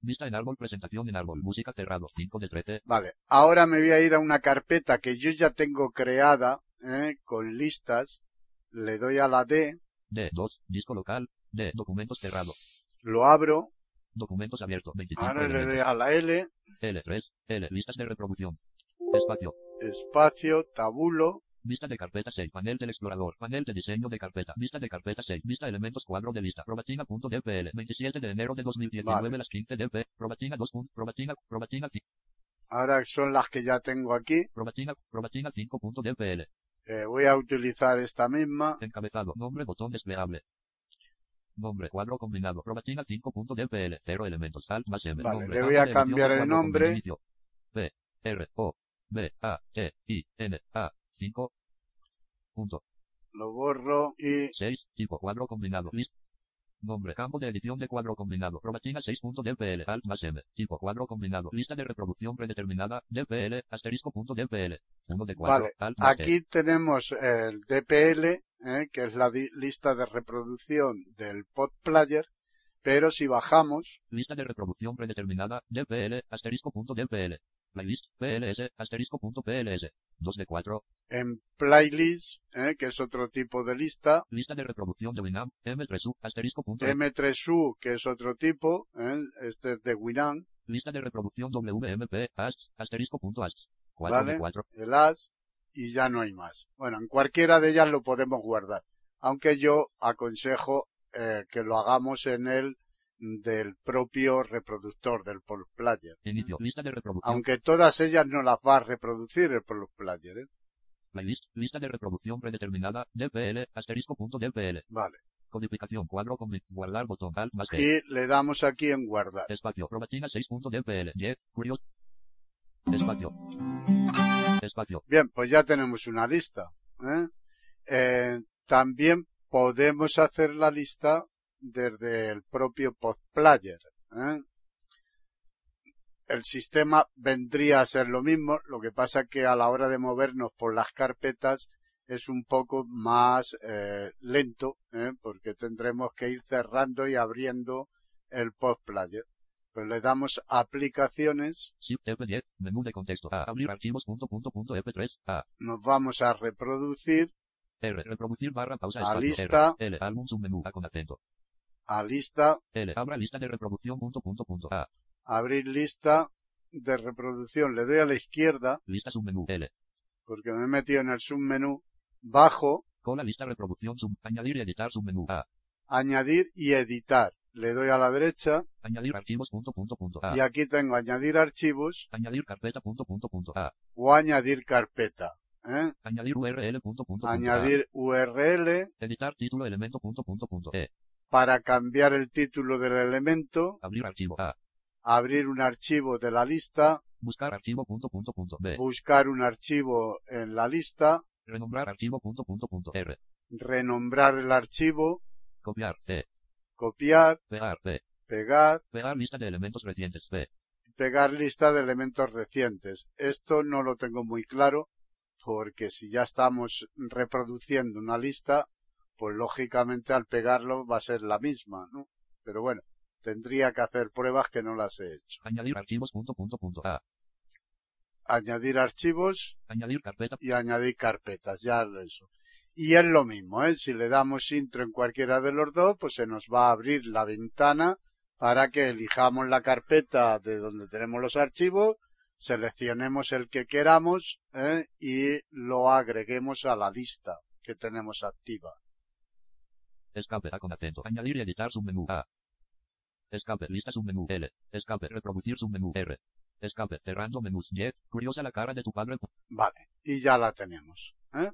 Vista en árbol. Presentación en árbol. Música cerrado. 5 de 13. Vale, ahora me voy a ir a una carpeta que yo ya tengo creada ¿eh? con listas. Le doy a la D, D. 2. Disco local. D. Documentos cerrado. lo abro, Documentos abiertos. 25 ahora le doy a la L, L3. L. Listas de reproducción. Espacio. espacio, tabulo, Vista de carpeta 6. Panel del explorador. Panel de diseño de carpeta. Vista de carpeta 6. Vista elementos cuadro de lista. Probatina.dpl. 27 de enero de 2019 Vale. las 15 dp. Probatina 2. Probatina. Probatina. ahora son las que ya tengo aquí. Probatina. Probatina 5.dpl. Eh, voy a utilizar esta misma, Encabezado. Nombre. Botón desplegable. Nombre. Cuadro combinado. Probatina 5.dpl. 0 elementos. Alt más M. Vale, nombre, le voy a edición cambiar de el nombre. P. R. O. B. A. E. I. N. A. 5. Punto. lo borro y 6. Tipo cuadro combinado. List. Nombre. Campo de edición de cuadro combinado. Probatina 6.dpl. Alt más M. Tipo cuadro combinado. Lista de reproducción predeterminada. DPL. Asterisco.dpl. 1 de 4. Vale, Alt T. aquí tenemos el DPL, ¿eh? que es la lista de reproducción del pod player, pero si bajamos, Lista de reproducción predeterminada. DPL. Asterisco.dpl. Playlist. PLS. Asterisco.pls. 2 de 4. en playlist, ¿eh? que es otro tipo de lista, Lista de reproducción de Winamp. M3U. Asterisco.dpl. M3U, que es otro tipo, ¿eh? este es de Winamp, Lista de reproducción WMP. AS. Asterisco.AS. 4 ¿vale? de 4. El AS, y ya no hay más. Bueno, en cualquiera de ellas lo podemos guardar, aunque yo aconsejo eh, que lo hagamos en el del propio reproductor del pod player. Inicio. Lista de reproducción. Aunque todas ellas no las va a reproducir el pod player, ¿eh? Playlist. Lista de reproducción predeterminada. DPL. Asterisco.dpl. Vale. Codificación. Cuadro con guardar botón. Alt más. Y le damos aquí en guardar. Espacio. Probatina 6.dpl. 10. Curioso. Espacio. Espacio. Bien, pues ya tenemos una lista. ¿eh? Eh, también podemos hacer la lista desde el propio postplayer. ¿eh? El sistema vendría a ser lo mismo, lo que pasa que a la hora de movernos por las carpetas es un poco más eh, lento, ¿eh? porque tendremos que ir cerrando y abriendo el postplayer. Pues le damos aplicaciones, Shift F10. Menú de contexto. A. Abrir archivos. Punto, punto, punto, F3. A. nos vamos a reproducir, R. Reproducir barra pausa. A Espacio. lista. R. L. Álbum submenú. A con acento. A lista, L. Abra lista de reproducción. Punto, punto, punto. A. abrir lista de reproducción. Le doy a la izquierda Lista submenú. L. porque me he metido en el submenú. Bajo, Cola lista reproducción. Sub. Añadir y editar submenú. A. añadir y editar. Le doy a la derecha Añadir archivos. Punto, punto, punto. A. y aquí tengo añadir archivos Añadir carpeta. Punto, punto, punto. A. o añadir carpeta. ¿eh? Añadir URL. Punto, punto, punto. A. Añadir URL Editar título elemento. Punto, punto, punto. E. para cambiar el título del elemento. Abrir archivo. A. Abrir un archivo de la lista. Buscar archivo. Punto, punto, punto. B. Buscar un archivo en la lista. Renombrar archivo. Punto, punto, punto. R. Renombrar el archivo. Copiar. Pegar. P. Pegar. Pegar lista de elementos recientes. P. pegar lista de elementos recientes. Esto no lo tengo muy claro porque si ya estamos reproduciendo una lista, pues lógicamente al pegarlo va a ser la misma, ¿no? Pero bueno, tendría que hacer pruebas que no las he hecho. Añadir archivos punto punto punto A. Añadir archivos Añadir carpeta. y añadir carpetas, ya eso. Y es lo mismo, ¿eh? Si le damos intro en cualquiera de los dos, pues se nos va a abrir la ventana para que elijamos la carpeta de donde tenemos los archivos, seleccionemos el que queramos ¿eh? y lo agreguemos a la lista que tenemos activa. Escape A con acento. Añadir y editar submenú A. Escape lista submenú L. Escape reproducir submenú R. Escape cerrando menús Y. Curiosa la cara de tu padre. Vale, y ya la tenemos. ¿eh?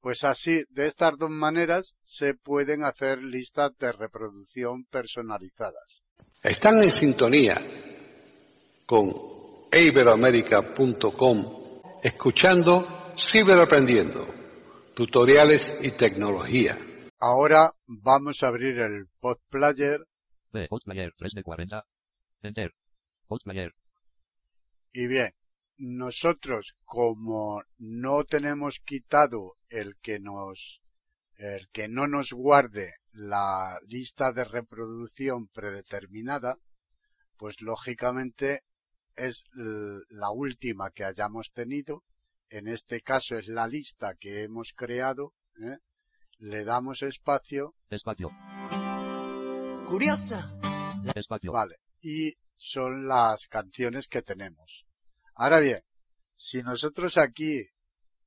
Pues así, de estas dos maneras, se pueden hacer listas de reproducción personalizadas. Están en sintonía con iberoamerica.com escuchando Ciberaprendiendo, tutoriales y tecnología. Ahora vamos a abrir el B. Host player 3 de 40. Enter. Host player. y bien, nosotros como no tenemos quitado el que nos, el que no nos guarde la lista de reproducción predeterminada, pues lógicamente es la última que hayamos tenido. En este caso es la lista que hemos creado. ¿eh? Le damos espacio, Espacio. Curiosa. Espacio. vale, y son las canciones que tenemos. Ahora bien, si nosotros aquí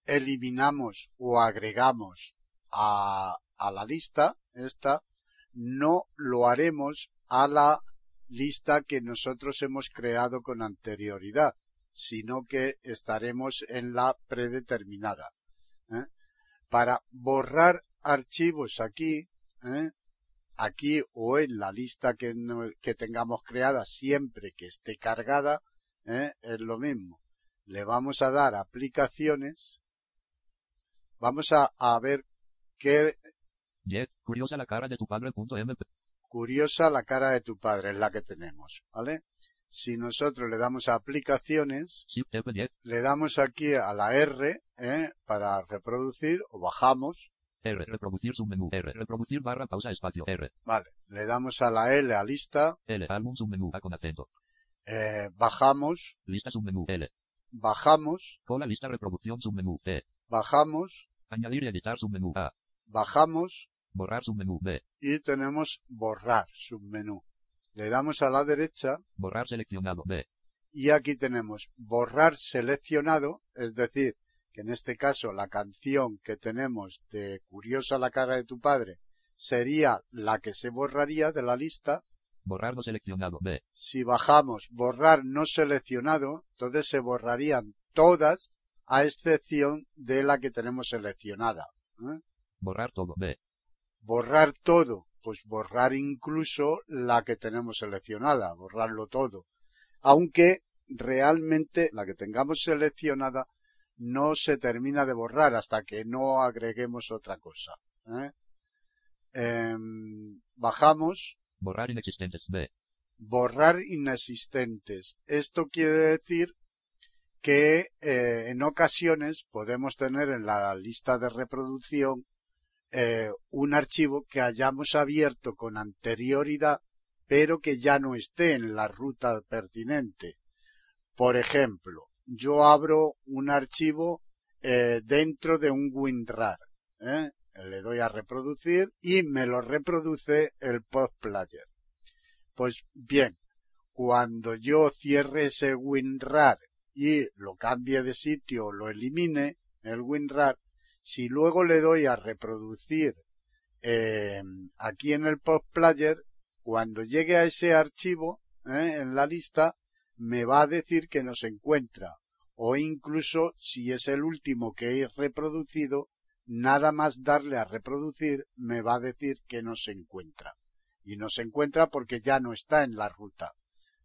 eliminamos o agregamos a, a la lista, esta, no lo haremos a la lista que nosotros hemos creado con anterioridad, sino que estaremos en la predeterminada. ¿eh? Para borrar archivos aquí, ¿eh? aquí o en la lista que, no- que tengamos creada siempre que esté cargada, ¿eh? es lo mismo. Le vamos a dar aplicaciones. Vamos a, a ver qué. Curiosa la cara de tu padre. MP. curiosa la cara de tu padre es la que tenemos, ¿vale? Si nosotros le damos a aplicaciones, Shift F10. le damos aquí a la R, ¿eh? para reproducir o bajamos, R. Reproducir submenú R. Reproducir barra pausa espacio R. vale, le damos a la L a lista, L. Álbum submenú A con acento. eh, bajamos, Lista submenú L. bajamos, Cola lista reproducción submenú T. bajamos, Añadir y editar submenú A. bajamos Borrar submenú B. y tenemos borrar submenú. Le damos a la derecha Borrar seleccionado B. y aquí tenemos borrar seleccionado, es decir, que en este caso la canción que tenemos de Curiosa la cara de tu padre sería la que se borraría de la lista. Borrar no seleccionado B. Si bajamos borrar no seleccionado, entonces se borrarían todas a excepción de la que tenemos seleccionada. ¿eh? Borrar todo B. Borrar todo, pues borrar incluso la que tenemos seleccionada, borrarlo todo. Aunque realmente la que tengamos seleccionada no se termina de borrar hasta que no agreguemos otra cosa. ¿eh? Em, bajamos, Borrar inexistentes B. borrar inexistentes. Esto quiere decir que eh, en ocasiones podemos tener en la lista de reproducción eh, un archivo que hayamos abierto con anterioridad, pero que ya no esté en la ruta pertinente. Por ejemplo, yo abro un archivo eh, dentro de un WinRAR. ¿eh? Le doy a reproducir y me lo reproduce el PostPlayer. Pues bien, cuando yo cierre ese WinRAR y lo cambie de sitio lo elimine, el WinRAR, si luego le doy a reproducir eh, aquí en el PostPlayer, cuando llegue a ese archivo eh, en la lista, me va a decir que no se encuentra. O incluso, si es el último que he reproducido, nada más darle a reproducir, me va a decir que no se encuentra. Y no se encuentra porque ya no está en la ruta.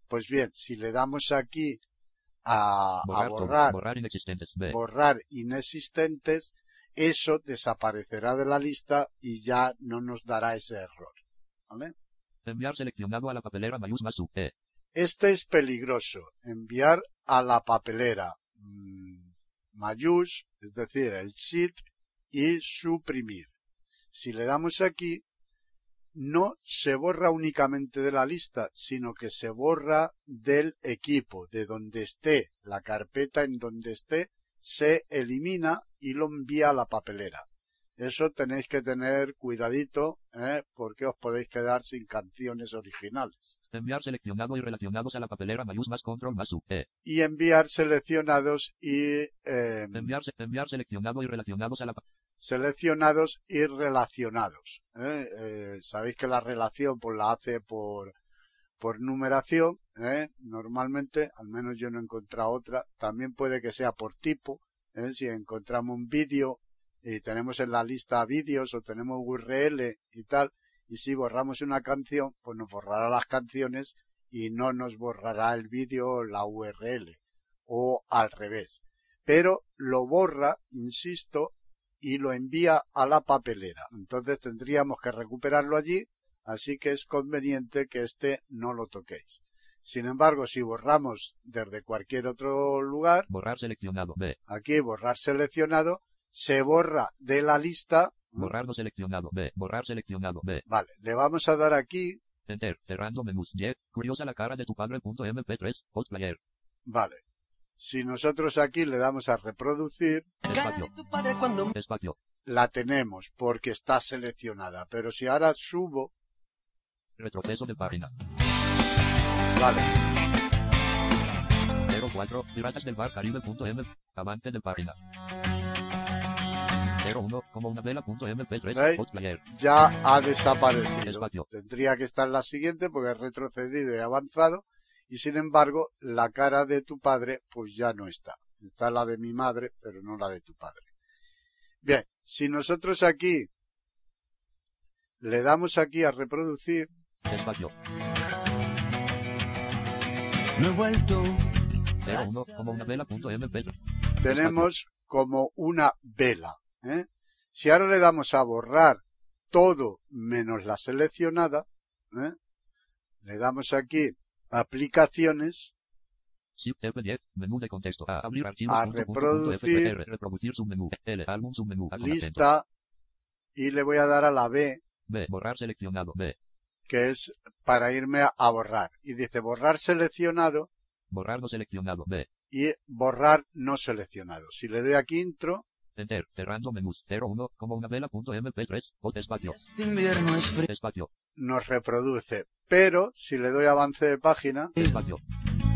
Pues bien, si le damos aquí a, Borrar, borrar, Borrar inexistentes borrar inexistentes, eso desaparecerá de la lista y ya no nos dará ese error. ¿Vale? Enviar seleccionado a la papelera mayús más U E. Este es peligroso. Enviar a la papelera mm, mayús, es decir, el SID y suprimir. Si le damos aquí, no se borra únicamente de la lista, sino que se borra del equipo, de donde esté, la carpeta en donde esté, se elimina y lo envía a la papelera. Eso tenéis que tener cuidadito, ¿eh? porque os podéis quedar sin canciones originales. Enviar seleccionado y relacionados a la papelera mayús más control más U. E. Y enviar seleccionados y eh, Enviar, enviar seleccionado y relacionados a la seleccionados y relacionados. ¿eh? Eh, Sabéis que la relación pues la hace por, por numeración, ¿eh? normalmente, al menos yo no he encontrado otra, también puede que sea por tipo, ¿eh? si encontramos un vídeo y tenemos en la lista vídeos o tenemos URL y tal, y si borramos una canción, pues nos borrará las canciones y no nos borrará el vídeo o la URL, o al revés. Pero lo borra, insisto, y lo envía a la papelera. Entonces tendríamos que recuperarlo allí, así que es conveniente que este no lo toquéis. Sin embargo, si borramos desde cualquier otro lugar, borrar seleccionado B. aquí borrar seleccionado, se borra de la lista. Borrar no seleccionado B. Borrar seleccionado B. Vale, le vamos a dar aquí, Enter. Cerrando menús. 10. Curiosa la cara de tu padre. punto MP3. Post player. vale. Si nosotros aquí le damos a reproducir, Espacio. Espacio. la tenemos porque está seleccionada. Pero si ahora subo, Retroceso de página. vale, 04. Piratas del Bar Caribe. punto M. Avante de página. 01. Como una vela. punto MP3. ¿Veis? Post player. ya ha desaparecido. Tendría que estar la siguiente porque he retrocedido y avanzado y sin embargo la cara de tu padre pues ya no está. Está la de mi madre pero no la de tu padre. Bien, si nosotros aquí le damos aquí a reproducir, Espacio. He vuelto. 01. Como una vela. punto MP3. tenemos como una vela. ¿Eh? Si ahora le damos a borrar todo menos la seleccionada, ¿eh? le damos aquí aplicaciones, Shift F10. Menú de contexto. A. Abrir punto, reproducir. Reproducir submenú. L. Álbum submenú. A con acento. lista, y le voy a dar a la B, B. Borrar seleccionado. B. que es para irme a, a borrar. Y dice borrar seleccionado Borrar no seleccionado. B. y borrar no seleccionado. Si le doy aquí intro, Enter. Cerrando menús. 01. Como una vela. punto MP3. Post espacio. Este invierno es frío. Espacio. nos reproduce. Pero si le doy avance de página, Espacio.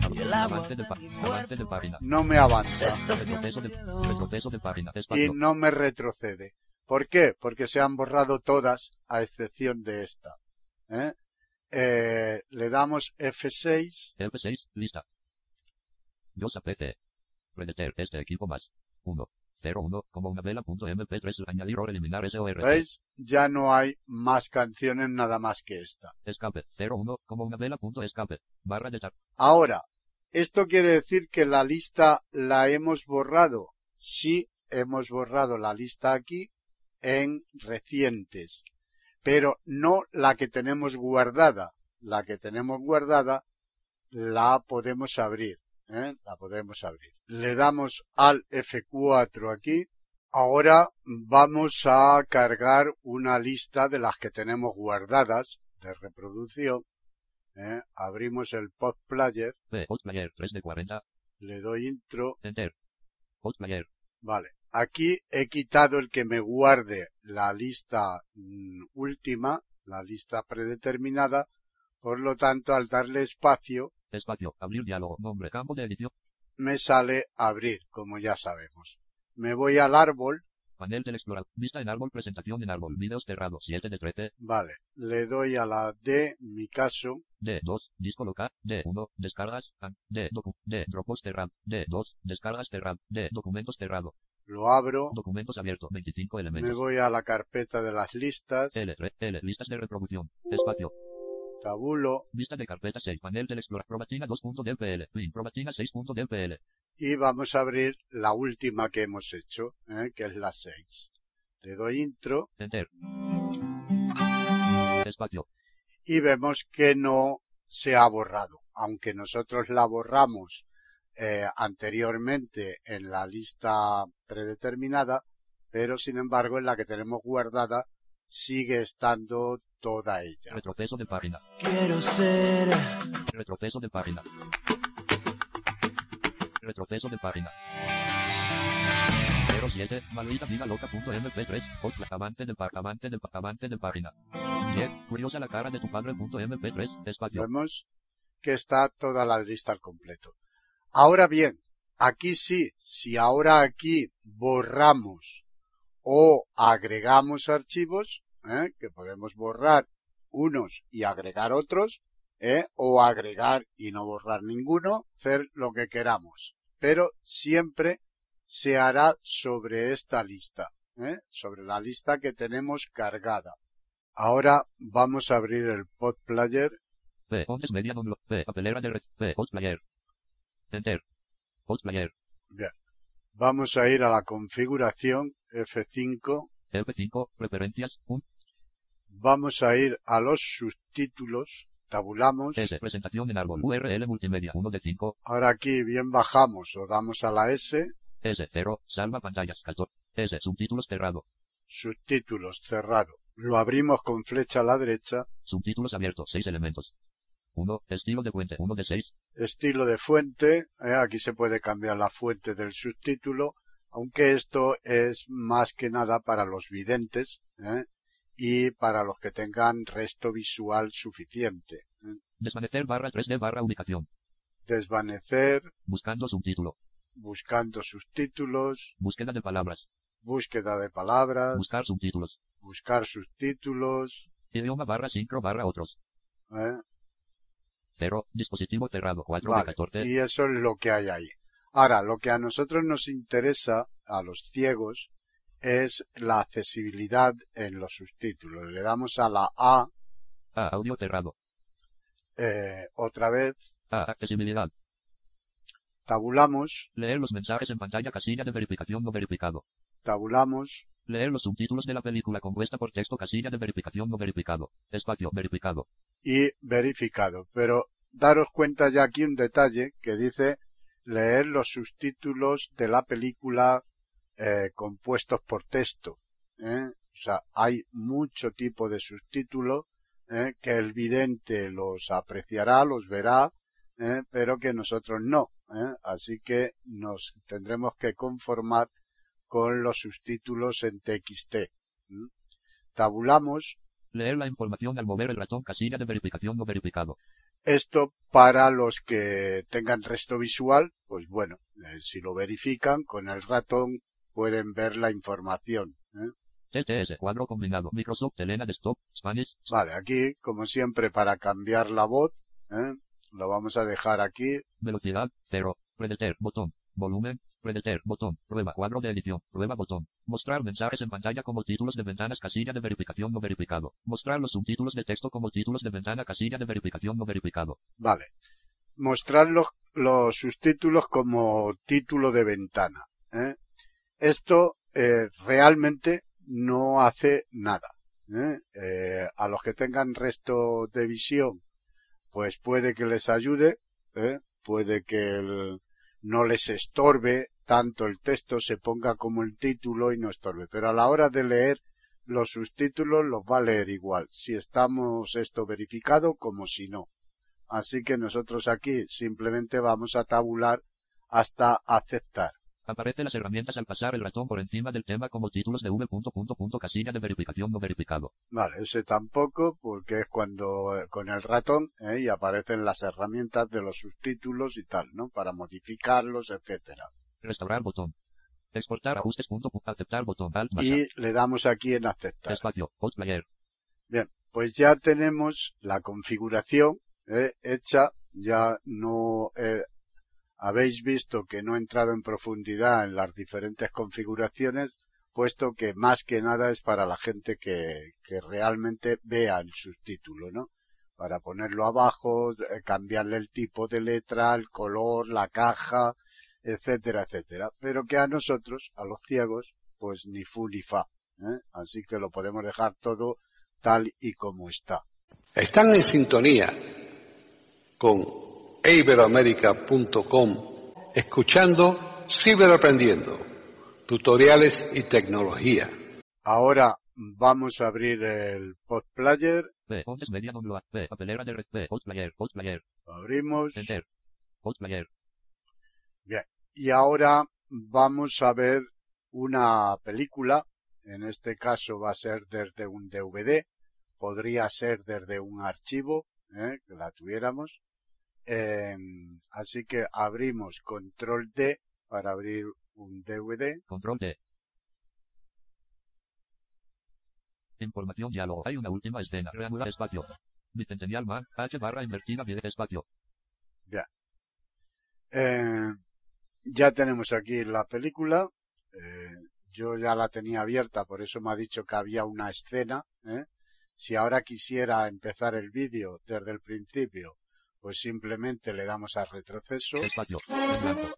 Avance de, avance de página. no me avanza Retroceso de, miedo. retroceso de página. y no me retrocede. ¿Por qué? Porque se han borrado todas a excepción de esta. ¿eh? Eh, le damos F6, F6. Lista. Yosa PT. Predeter. Este equipo más. 1. 01. Como una vela. punto MP3. Añadir o eliminar SOR. ¿veis? Ya no hay más canciones nada más que esta. Escape. 01. Como una vela. punto escape. Barra de. Ahora, ¿esto quiere decir que la lista la hemos borrado? Sí, hemos borrado la lista aquí en recientes, pero no la que tenemos guardada. La que tenemos guardada la podemos abrir, ¿eh? La podemos abrir. Le damos al F4 aquí. Ahora vamos a cargar una lista de las que tenemos guardadas de reproducción. ¿eh? Abrimos el Pod Player, B. Post player. 3 de 40. le doy intro, Enter. Post player. vale. Aquí he quitado el que me guarde la lista mm, última, la lista predeterminada, por lo tanto al darle espacio Espacio. Abrir diálogo. Nombre. Campo de edición. me sale abrir, como ya sabemos. Me voy al árbol, Panel del explorador. Vista en árbol. Presentación en árbol. Videos cerrados. 7 de 13. vale. Le doy a la D, mi caso, D2, disco local, D1, descargas, D, docu, D, Dropbox cerrado, D2, descargas cerrado, D, documentos cerrado, lo abro, documentos abierto, 25 me elementos, voy a la carpeta de las listas, L3, L, listas de reproducción, espacio, tabulo, vista de carpeta 6, panel del explorador, probatina 2.dpl, pin, probatina 6.dpl, y vamos a abrir la última que hemos hecho, ¿eh? que es la 6. Le doy intro enter, espacio, y vemos que no se ha borrado. aunque nosotros la borramos eh, anteriormente en la lista predeterminada, pero sin embargo en la que tenemos guardada sigue estando toda ella. Retroceso de página. Quiero ser Retroceso de página. Retroceso de página. 07, maluitavidaloca.mp3, host amante del par, amante del pa- amante de página. 10, curiosa la cara de tu padre.mp3, espacio. Vemos que está toda la lista al completo. Ahora bien, aquí sí, si ahora aquí borramos o agregamos archivos, ¿eh? que podemos borrar unos y agregar otros, ¿eh? o agregar y no borrar ninguno, hacer lo que queramos. Pero siempre se hará sobre esta lista, ¿eh? sobre la lista que tenemos cargada. Ahora vamos a abrir el pod player P, Media P, papelera de red, P, host player. Enter. Host player. Bien. Vamos a ir a la configuración F5. F5, preferencias, un, Vamos a ir a los subtítulos. Tabulamos. S, presentación en árbol, URL multimedia, 1 de 5, Ahora aquí bien bajamos o damos a la S. S, 0, salva pantallas, 14, S, subtítulos cerrado, Subtítulos cerrado. Lo abrimos con flecha a la derecha. subtítulos abiertos, 6 elementos. 1, estilo de fuente, 1 de 6, Estilo de fuente. ¿eh? Aquí se puede cambiar la fuente del subtítulo. Aunque esto es más que nada para los videntes. ¿eh? Y para los que tengan resto visual suficiente. ¿eh? desvanecer barra 3D barra ubicación, Desvanecer. buscando subtítulo, buscando subtítulos, búsqueda de palabras, búsqueda de palabras, buscar subtítulos, buscar subtítulos, idioma barra sincro barra otros, ¿eh? 0, dispositivo cerrado, 4 de Vale, 14, y eso es lo que hay ahí. Ahora, lo que a nosotros nos interesa, a los ciegos, es la accesibilidad en los subtítulos. Le damos a la A, A, audio cerrado, eh, otra vez, A, accesibilidad, tabulamos, leer los mensajes en pantalla casilla de verificación no verificado, tabulamos, leer los subtítulos de la película compuesta por texto casilla de verificación no verificado, espacio, verificado, y verificado. Pero daros cuenta ya aquí un detalle que dice leer los subtítulos de la película eh, compuestos por texto. ¿eh? O sea, hay mucho tipo de subtítulos ¿eh? que el vidente los apreciará, los verá, ¿eh? pero que nosotros no. ¿eh? Así que nos tendremos que conformar con los subtítulos en TXT. Tabulamos leer la información al mover el ratón casilla de verificación no verificado, Esto para los que tengan resto visual, pues bueno, eh, si lo verifican con el ratón pueden ver la información. ¿eh? CTS, cuadro combinado, Microsoft Elena Desktop, Spanish, Vale, aquí, como siempre, para cambiar la voz, ¿eh? lo vamos a dejar aquí. velocidad, 0, predeter, botón, volumen, predeter, botón, prueba, cuadro de edición, prueba, botón, mostrar mensajes en pantalla como títulos de ventanas, casilla de verificación no verificado, mostrar los subtítulos de texto como títulos de ventana, casilla de verificación no verificado, Vale. Mostrar los, los subtítulos como título de ventana. ¿eh? Esto eh, realmente no hace nada. ¿eh? Eh, a los que tengan resto de visión, pues puede que les ayude, ¿eh? puede que el- no les estorbe tanto el texto, se ponga como el título y no estorbe. Pero a la hora de leer los subtítulos los va a leer igual, si estamos esto verificado como si no. Así que nosotros aquí simplemente vamos a tabular hasta aceptar. Aparece las herramientas al pasar el ratón por encima del tema como títulos de v. punto, punto, punto, casilla de verificación no verificado. Vale, ese tampoco, porque es cuando eh, con el ratón ¿eh? y aparecen las herramientas de los subtítulos y tal, ¿no? Para modificarlos, etcétera. Restaurar botón. Exportar ajustes. Punto, punto, aceptar botón. Alt Y le damos aquí en aceptar. Espacio. Host player. Bien, pues ya tenemos la configuración ¿eh? hecha, ya no eh, habéis visto que no he entrado en profundidad en las diferentes configuraciones, puesto que más que nada es para la gente que, realmente vea el subtítulo, ¿no? Para ponerlo abajo, eh, cambiarle el tipo de letra, el color, la caja, etcétera, etcétera. Pero que a nosotros, a los ciegos, pues ni fu ni fa. ¿eh? Así que lo podemos dejar todo tal y como está. Están en sintonía con e iberoamérica.com, escuchando Ciberaprendiendo, tutoriales y tecnología. Ahora vamos a abrir el. B. Media. B. Papelera de red. B. Host player. Lo abrimos. Enter. Player. Bien. Y ahora vamos a ver una película. En este caso va a ser desde un DVD. Podría ser desde un archivo, ¿eh? que la tuviéramos. Eh, así que abrimos control D para abrir un DVD. Control D. Información diálogo. Hay una última escena. Reanudar espacio. Bicentennial man. H barra invertida espacio. Ya. Eh, ya tenemos aquí la película. Eh, yo ya la tenía abierta, por eso me ha dicho que había una escena. ¿eh? Si ahora quisiera empezar el vídeo desde el principio, pues simplemente le damos a retroceso. Espacio. En blanco.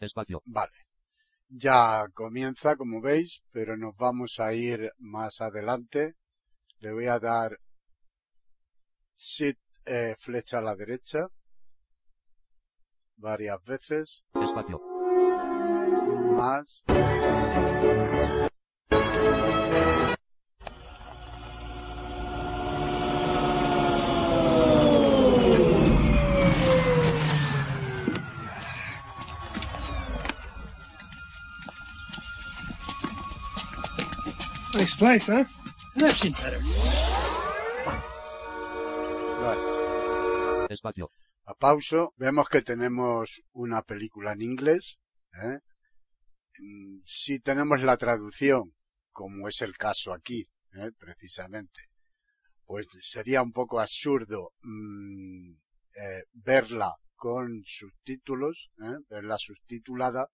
Espacio. Vale. Ya comienza, como veis, pero nos vamos a ir más adelante. Le voy a dar Shift eh, flecha a la derecha varias veces. Espacio. Más. Nice place, huh? I've seen better. Vale. Espacio. A pauso. Vemos que tenemos una película en inglés. ¿eh? Si tenemos la traducción, como es el caso aquí, ¿eh? precisamente, pues sería un poco absurdo mm, eh, verla con subtítulos, verla subtitulada,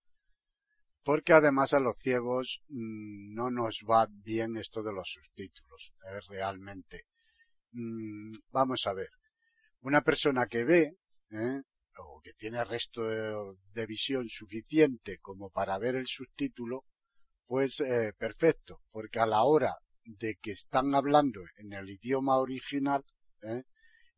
porque además a los ciegos mm, no nos va bien esto de los subtítulos, realmente. Mm, vamos a ver, una persona que ve, ¿eh? o que tiene resto de, visión suficiente como para ver el subtítulo, pues eh, perfecto, porque a la hora de que están hablando en el idioma original, ¿eh?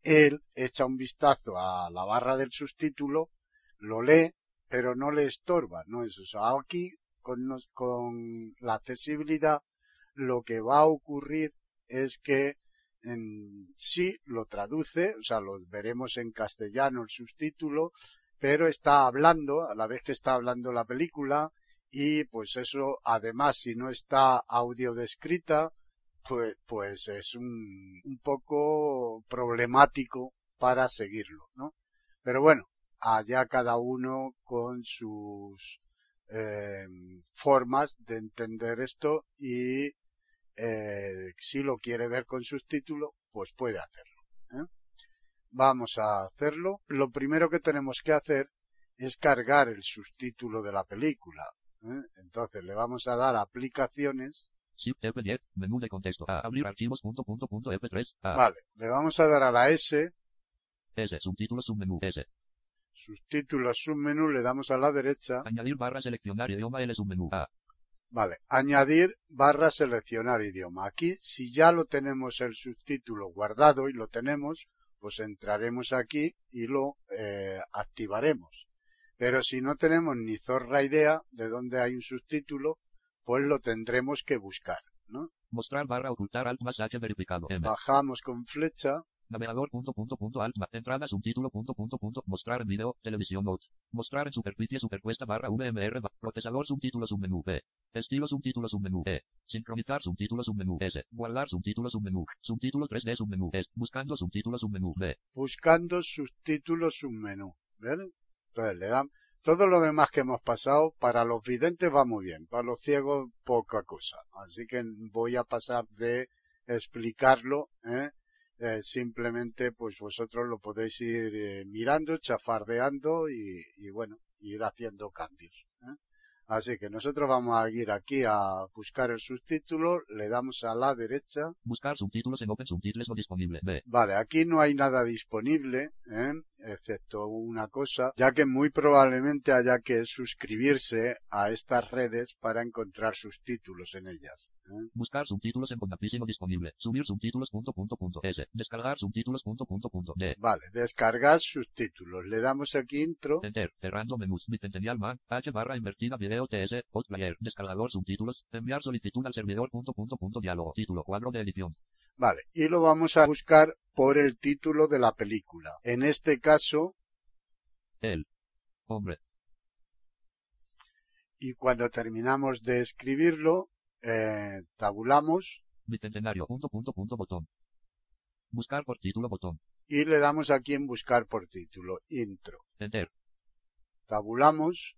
él echa un vistazo a la barra del subtítulo, lo lee, pero no le estorba, no es eso. Aquí, con, con la accesibilidad, lo que va a ocurrir es que en sí lo traduce, o sea, lo veremos en castellano el subtítulo, pero está hablando, a la vez que está hablando la película, y pues eso, además, si no está audio descrita, pues, pues es un, poco problemático para seguirlo, ¿no? Pero bueno, allá cada uno con sus eh, formas de entender esto y eh, si lo quiere ver con subtítulo, pues puede hacerlo. ¿eh? Vamos a hacerlo. Lo primero que tenemos que hacer es cargar el subtítulo de la película. ¿eh? Entonces le vamos a dar a aplicaciones. Shift F10. Menú de contexto. A. Abrir archivos. Punto, punto, punto, F3. A. Vale, le vamos a dar a la S, S. Subtítulos. Submenú. S. subtítulos, submenú, le damos a la derecha. Añadir barra seleccionar idioma L. Submenú. A. Vale, añadir barra seleccionar idioma. Aquí, si ya lo tenemos el subtítulo guardado y lo tenemos, pues entraremos aquí y lo eh, activaremos. Pero si no tenemos ni zorra idea de dónde hay un subtítulo, pues lo tendremos que buscar, ¿no? Mostrar barra ocultar alt más H verificado. M. Bajamos con flecha, Navegador punto punto punto alt entrada subtítulo punto punto punto mostrar en video televisión notes mostrar en superficie superpuesta barra VMR procesador subtítulo submenú B estilo subtítulo submenú E sincronizar subtítulo submenú S guardar subtítulo submenú subtítulo 3D submenú S buscando subtítulo submenú B buscando subtítulos submenú, ¿vale? Entonces le dan, todo lo demás que hemos pasado, para los videntes va muy bien, para los ciegos poca cosa. Así que voy a pasar de explicarlo, ¿eh? Eh, simplemente pues vosotros lo podéis ir eh, mirando, chafardeando y, y bueno, ir haciendo cambios. ¿eh? Así que nosotros vamos a ir aquí a buscar el subtítulo, le damos a la derecha, buscar subtítulos en Open Subtitles no disponible B Vale, aquí no hay nada disponible. Excepto una cosa, ya que muy probablemente haya que suscribirse a estas redes para encontrar sus títulos en ellas. ¿eh? Buscar subtítulos en contactísimo disponible. Subir subtítulos punto punto punto S. Descargar subtítulos punto punto punto D. Vale, descargar subtítulos. Le damos aquí intro. Enter. Cerrando menús. Bicentennial Man. H barra invertida video TS. Postplayer. Descargador subtítulos. Enviar solicitud al servidor punto punto punto diálogo. Título. Cuadro de edición. Vale, y lo vamos a buscar por el título de la película. En este caso, El. Hombre. y cuando terminamos de escribirlo, eh, tabulamos Bicentenario. Punto punto punto botón. Buscar por título botón. y le damos aquí en buscar por título, intro. Enter. Tabulamos,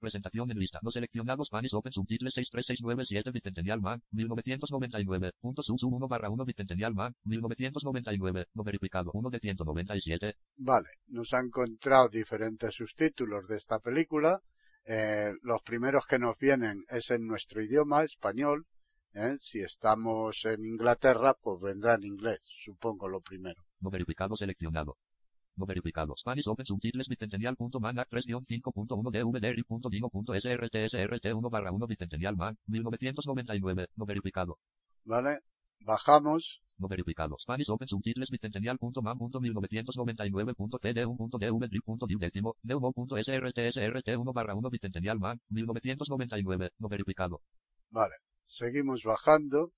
Presentación en lista. Los seleccionados panes Open Subtitles 63697 Bicentennial Man, 1999. Punto sub sub 1 barra 1 Bicentennial Man, 1999. No verificado 1 de 197. vale, nos ha encontrado diferentes subtítulos de esta película. Eh, los primeros que nos vienen es en nuestro idioma, español. ¿eh? Si estamos en Inglaterra, pues vendrá en inglés, supongo lo primero. No verificado seleccionado. No verificado. Spanish Open Subtitles Bicentennial. Man Act 3-5.1 DVD.Dino.srtsrt 1 barra 1 Bicentennial Man, 1999. No verificado. ¿Vale? Bajamos, No verificado. Spanish Open Subtitles Bicentennial.man.1999.td1.dv.div décimo. Neumo.srtsrt 1 barra 1 Bicentennial Man, 1999. No verificado. vale. Seguimos bajando,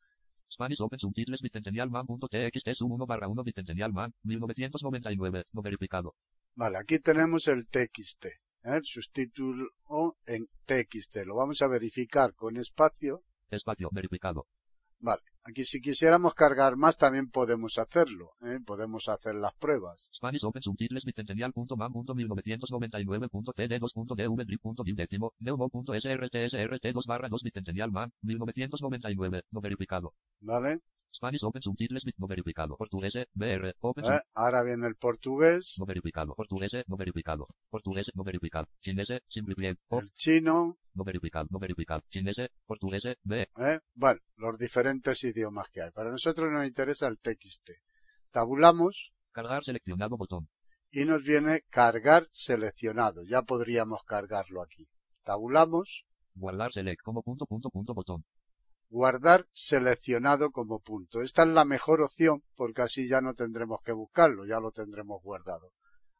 Spanish Open Subtitles Bicentennial.man.txt sub 1 barra 1 Bicentennial Man, 1999. No verificado. Vale, aquí tenemos el TXT, ¿eh? el subtítulo en TXT. Lo vamos a verificar con espacio. Espacio. Verificado. Vale, aquí si quisiéramos cargar más también podemos hacerlo, ¿eh? podemos hacer las pruebas. Spanish Open Subtitles Bicentennial.man.1999.td2.dv.div décimo. Neumo.srtsrt 2 barra 2 Bicentennial Man, 1999. No verificado. ¿Vale? Spanish Open Subtitles no verificado. Portugués, BR, Open ¿Eh? Ahora viene el portugués, no verificado. Portugués, no verificado. Portugués, no verificado. Chinés. O, el chino, no verificado, no verificado. Chinés, portugués, B, ¿eh? bueno, los diferentes idiomas que hay. Para nosotros nos interesa el TXT. Tabulamos cargar seleccionado botón. y nos viene cargar seleccionado. Ya podríamos cargarlo aquí. Tabulamos, Guardar select como punto punto punto botón. Guardar seleccionado como punto. Esta es la mejor opción porque así ya no tendremos que buscarlo, ya lo tendremos guardado.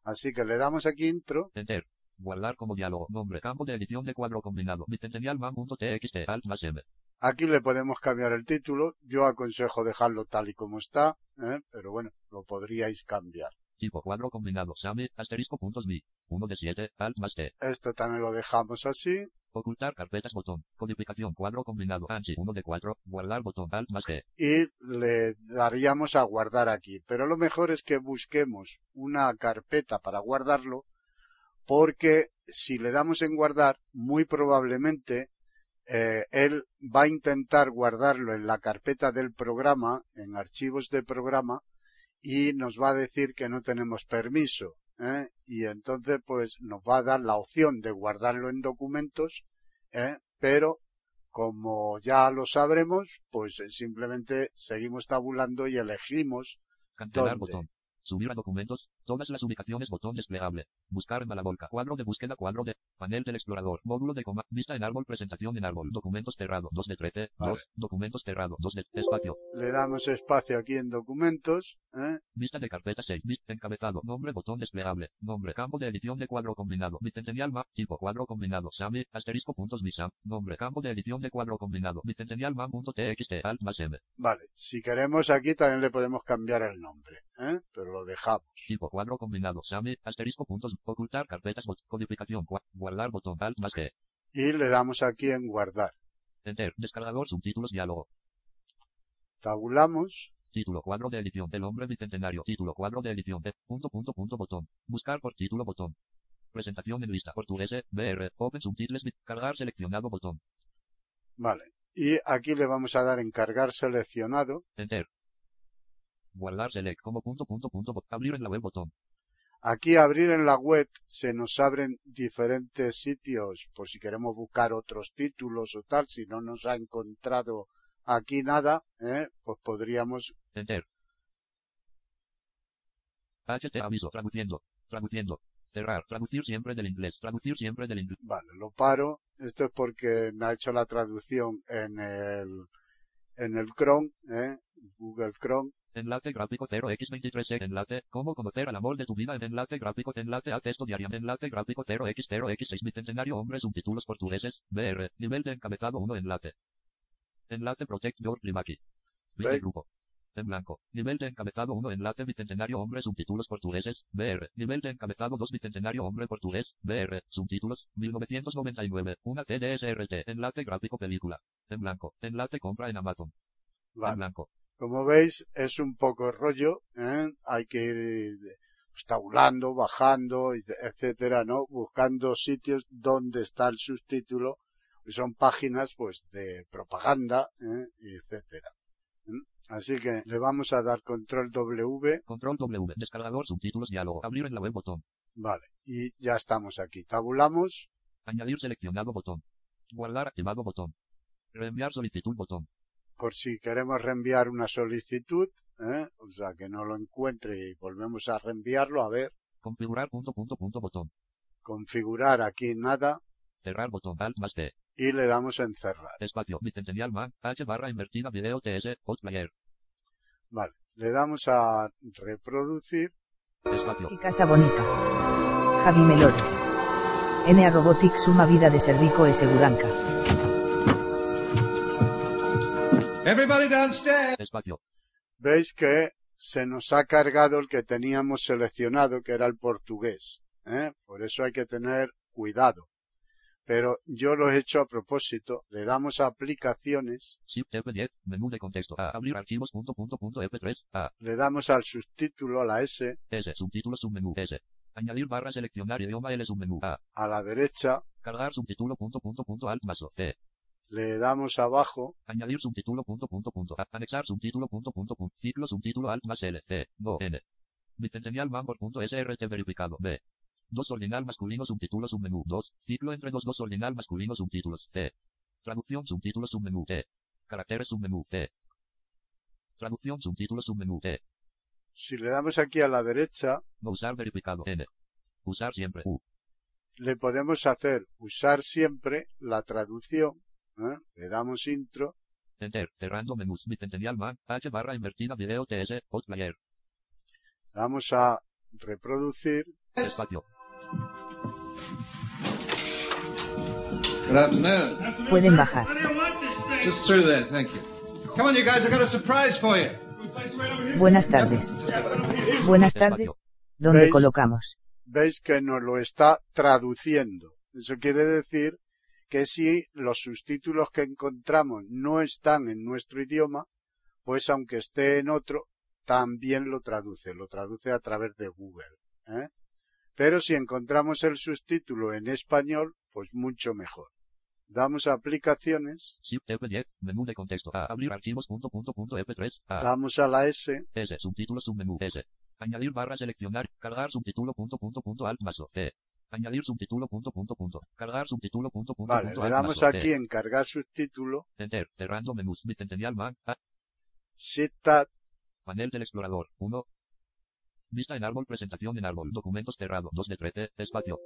Así que le damos aquí intro, Enter. Guardar como diálogo. Nombre. Campo de edición de cuadro combinado. Man.txt alt más m. aquí le podemos cambiar el título, yo aconsejo dejarlo tal y como está, ¿eh? pero bueno, lo podríais cambiar. Tipo cuadro combinado. Same. Asterisco puntos mi. 1 de 7. Alt más t. Esto también lo dejamos así, Ocultar carpetas botón. Codificación cuadro combinado. Anchi 1 de 4. Guardar botón. Alt más G. y le daríamos a guardar aquí. Pero lo mejor es que busquemos una carpeta para guardarlo porque si le damos en guardar, muy probablemente eh, él va a intentar guardarlo en la carpeta del programa, en archivos de programa, y nos va a decir que no tenemos permiso. ¿Eh? Y entonces pues nos va a dar la opción de guardarlo en documentos, ¿eh? pero como ya lo sabremos, pues eh, simplemente seguimos tabulando y elegimos Cancelar ¿Dónde? botón. Subir a documentos. Todas las ubicaciones botón desplegable. Buscar en la volca. Cuadro de búsqueda. Cuadro de. Panel del explorador. Módulo de coma. Vista en árbol. Presentación en árbol. Documentos cerrado. 2 de 13. Vale. 2. Documentos cerrado. 2 de espacio. le damos espacio aquí en documentos, ¿eh? Vista de carpeta 6. Vista encabezado. Nombre botón desplegable. Nombre. Campo de edición de cuadro combinado. Bicentennial map. Tipo cuadro combinado. Same. Asterisco puntos mi sam. Nombre. Campo de edición de cuadro combinado. Bicentennial map.txt. Alt más m. Vale, si queremos aquí también le podemos cambiar el nombre, ¿eh? pero lo dejamos. Tipo cuadro combinado. Same. Asterisco puntos. Ocultar carpetas. Bot. Codificación. Guardar botón. Alt más G. Y le damos aquí en guardar. Enter. Descargador. Subtítulos. Diálogo. Tabulamos, Título cuadro de edición del hombre bicentenario. Título cuadro de edición de punto punto punto botón. Buscar por título botón. Presentación en lista portugués BR. Open subtitles. Cargar seleccionado botón. vale. Y aquí le vamos a dar en cargar seleccionado. Enter. Guardar select como punto punto punto. Abrir en la web botón. Aquí abrir en la web se nos abren diferentes sitios por si queremos buscar otros títulos o tal. Si no nos ha encontrado aquí nada, ¿eh? pues podríamos Enter. HT aviso traduciendo. Traduciendo. Cerrar. Traducir siempre del inglés. Traducir siempre del inglés. Vale, lo paro. Esto es porque me ha hecho la traducción en el, en el Chrome, ¿eh? Google Chrome. Enlace gráfico 0x23 enlace. Cómo conocer al amor de tu vida en enlace gráfico enlace a texto diario enlace gráfico 0x0x6 bicentenario hombre subtítulos portugueses. BR. Nivel de encabezado 1 enlace. Enlace Privacy. Viste Right. grupo. En blanco. Nivel de encabezado 1 enlace bicentenario hombre subtítulos portugueses. BR. Nivel de encabezado 2 bicentenario hombre portugués. BR. Subtítulos. 1999. Una TDSRT. Enlace gráfico película. En blanco. Enlace compra en Amazon. En blanco. Como veis, es un poco rollo, ¿eh? Hay que ir eh, tabulando, bajando, etcétera, ¿no? Buscando sitios donde está el subtítulo. y Son páginas, pues, de propaganda, ¿eh? etcétera. Así que le vamos a dar control W, Control W. Descargador subtítulos diálogo. Abrir en la web botón. vale, y ya estamos aquí. Tabulamos, Añadir seleccionado botón. Guardar activado botón. Reenviar solicitud botón. Por si queremos reenviar una solicitud, ¿eh? O sea, que no lo encuentre y volvemos a reenviarlo, a ver, Configurar punto punto punto botón. configurar aquí nada, Cerrar botón. Alt más T. y le damos a encerrar. Espacio. Bicentennial man. H barra invertida video TS. Player. Vale, le damos a reproducir, Espacio. Y Casa Bonita. Javi Melores. N a Robotics Suma Vida de Servico e Seguranca. Everybody downstairs. Espacio. veis que se nos ha cargado el que teníamos seleccionado, que era el portugués. ¿eh? Por eso hay que tener cuidado. Pero yo lo he hecho a propósito. Le damos a aplicaciones, Shift F10. Menú de contexto. A. Abrir archivos punto punto punto F3. A. le damos al subtítulo, a la S, S. Subtítulos submenú. S. Añadir barra seleccionar idioma L submenú. A. a la derecha, Cargar subtítulo punto punto punto alt más O. T. le damos abajo, Añadir subtítulo punto punto punto. A. Anexar subtítulo punto punto punto. Ciclo subtítulo alt más L. C. No. N. Bicentennial por punto SRT verificado. B. 2 ordinal masculino subtítulo submenú. 2. Ciclo entre 2 2 ordinal masculino subtítulos. T. Traducción subtítulos submenú. T. Caracteres submenú. T. Traducción subtítulos submenú. T. si le damos aquí a la derecha, No usar verificado. N. Usar siempre. U. le podemos hacer usar siempre la traducción, ¿eh? le damos intro, Enter. Cerrando menús. Man. H barra invertida video TS. Post player. vamos a reproducir, Espacio. Good afternoon. Pueden bajar. Just through there, thank you. Come on, you guys, I got a surprise for you. Buenas tardes. Buenas tardes. ¿Dónde ¿Veis? colocamos? veis que nos lo está traduciendo. Eso quiere decir que si los subtítulos que encontramos no están en nuestro idioma, pues aunque esté en otro, también lo traduce, lo traduce a través de Google. ¿eh? Pero si encontramos el subtítulo en español, pues mucho mejor. Damos a aplicaciones, Shift F10. Menú de contexto. A. Abrir archivos punto punto punto F3. A. damos a la S, S. Subtítulos submenú. S. Añadir barra seleccionar. Cargar subtítulo punto punto punto alt más O. T. Añadir subtítulo punto punto punto. Cargar subtítulo punto punto vale, punto le damos. T. aquí en cargar subtítulo, Enter. Cerrando menús. Bicentennial man. A. Shift Tab, Panel del explorador. 1. Vista en árbol. Presentación en árbol. Documentos cerrado. 2 de 13. Espacio.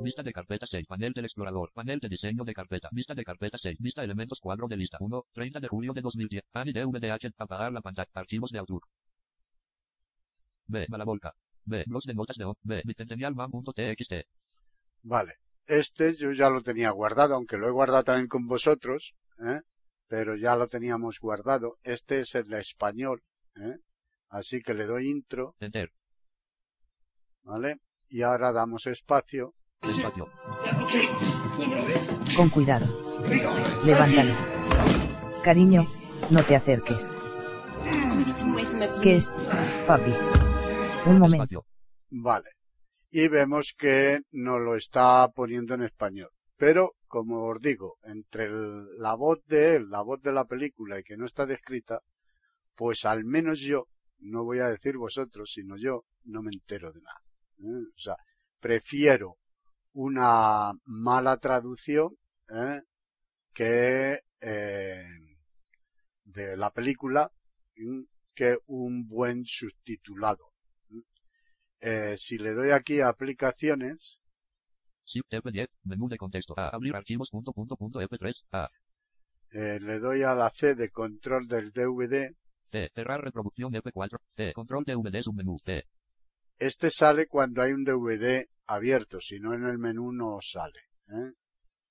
Vista de carpeta 6. Panel del explorador. Panel de diseño de carpeta. Vista de carpeta 6. Vista elementos cuadro de lista. 1. 30 de julio de 2010. ANI DVDH. Apagar la pantalla. Archivos de autor. B. Malavolca. B. Blogs de notas de O. B. Bicentennialman.txt. Vale. Este yo ya lo tenía guardado, aunque lo he guardado también con vosotros, ¿eh? pero ya lo teníamos guardado. Este es el español, ¿eh? así que le doy intro, Enter. ¿vale? Y ahora damos espacio, Espacio. Con cuidado. Levántalo. Cariño, no te acerques. ¿Qué es? Papi. Un momento. Vale. Y vemos que nos lo está poniendo en español. Pero, como os digo, entre la voz de él, la voz de la película y que no está descrita, pues al menos yo, no voy a decir vosotros, sino yo, no me entero de nada. ¿eh? O sea, prefiero una mala traducción ¿eh? que eh, de la película que un buen subtitulado. ¿Eh? Si le doy aquí a aplicaciones, Shift F10, menú de contexto. A. Abrir archivos punto punto punto F3. A. eh, le doy a la C de control del DVD, T. Cerrar reproducción F4. T. Control DVD submenú. T. este sale cuando hay un DVD abierto, si no en el menú no sale. ¿eh?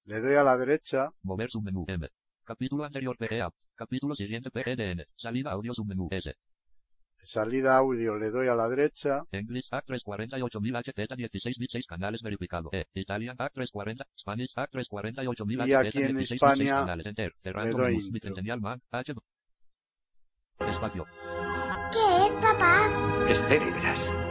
Le doy a la derecha, Mover submenú M. Capítulo anterior PGA. Capítulo siguiente PGDN. Salida audio submenú S. salida audio le doy a la derecha, English A 348000 HZ 16 bit 6 canales verificado. E. Italian A 340. Spanish A 348000 Y HZ aquí en 16 bit 6 Hispania canales. Enter. Cerrando doy. Espacio. ¿Qué es, papá? Espera y verás.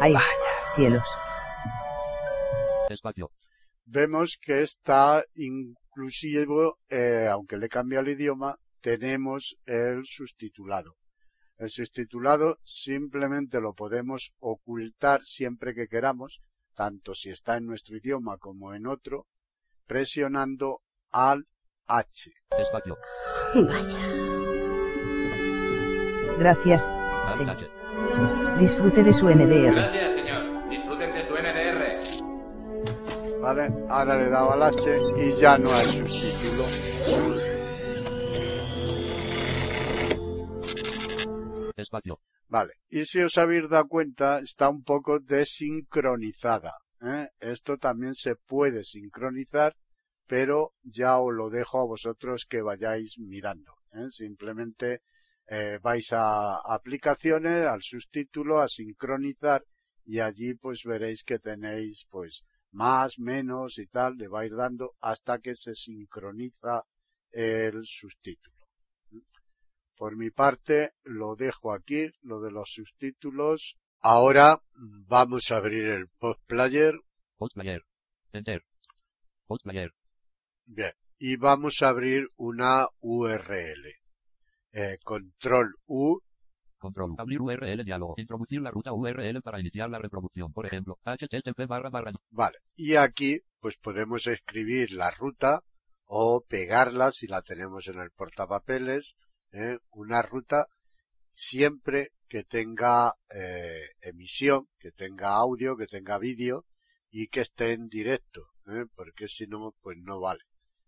¡Ay, cielos! Espacio. vemos que está inclusivo, eh, aunque le cambia el idioma, tenemos el subtitulado. El subtitulado simplemente lo podemos ocultar siempre que queramos, tanto si está en nuestro idioma como en otro, presionando al H. Espacio. Gracias. H. Disfrute de su NDR. Gracias, señor. Disfruten de su NDR. ¿Vale? Ahora le he dado al H y ya no hay subtítulo. Espacio. Vale, y si os habéis dado cuenta, está un poco desincronizada. ¿eh? Esto también se puede sincronizar, pero ya os lo dejo a vosotros que vayáis mirando. ¿eh? Simplemente eh, vais a aplicaciones, al subtítulo, a sincronizar y allí pues veréis que tenéis pues más, menos y tal, le vais dando hasta que se sincroniza el subtítulo. Por mi parte, lo dejo aquí, lo de los subtítulos. Ahora vamos a abrir el post player. Post player. Enter. Post player. Bien. Y vamos a abrir una URL. Eh, control U. Control. Abrir URL diálogo. Introducir la ruta URL para iniciar la reproducción. Por ejemplo, http barra barra. Vale. Y aquí, pues podemos escribir la ruta o pegarla si la tenemos en el portapapeles. ¿eh? Una ruta siempre que tenga eh, emisión, que tenga audio, que tenga vídeo y que esté en directo, ¿eh? porque si no, pues no vale.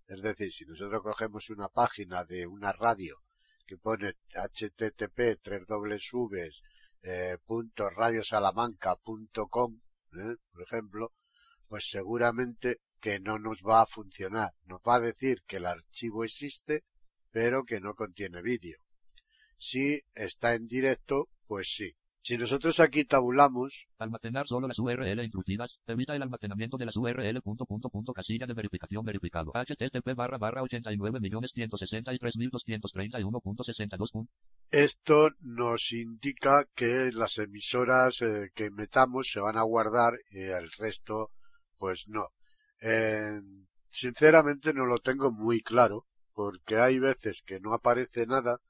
Es decir, si nosotros cogemos una página de una radio que pone http 3 eh, punto radiosalamanca.com, ¿eh? por ejemplo, pues seguramente que no nos va a funcionar. Nos va a decir que el archivo existe, pero que no contiene vídeo. Si está en directo, pues sí. Si nosotros aquí tabulamos, Almacenar solo las URL introducidas. Evita el almacenamiento de las URL punto punto punto casilla de verificación verificado. http barra barra 89.163.231.62. esto nos indica que las emisoras eh, que metamos se van a guardar y el resto, pues no. Eh, sinceramente no lo tengo muy claro, porque hay veces que no aparece nada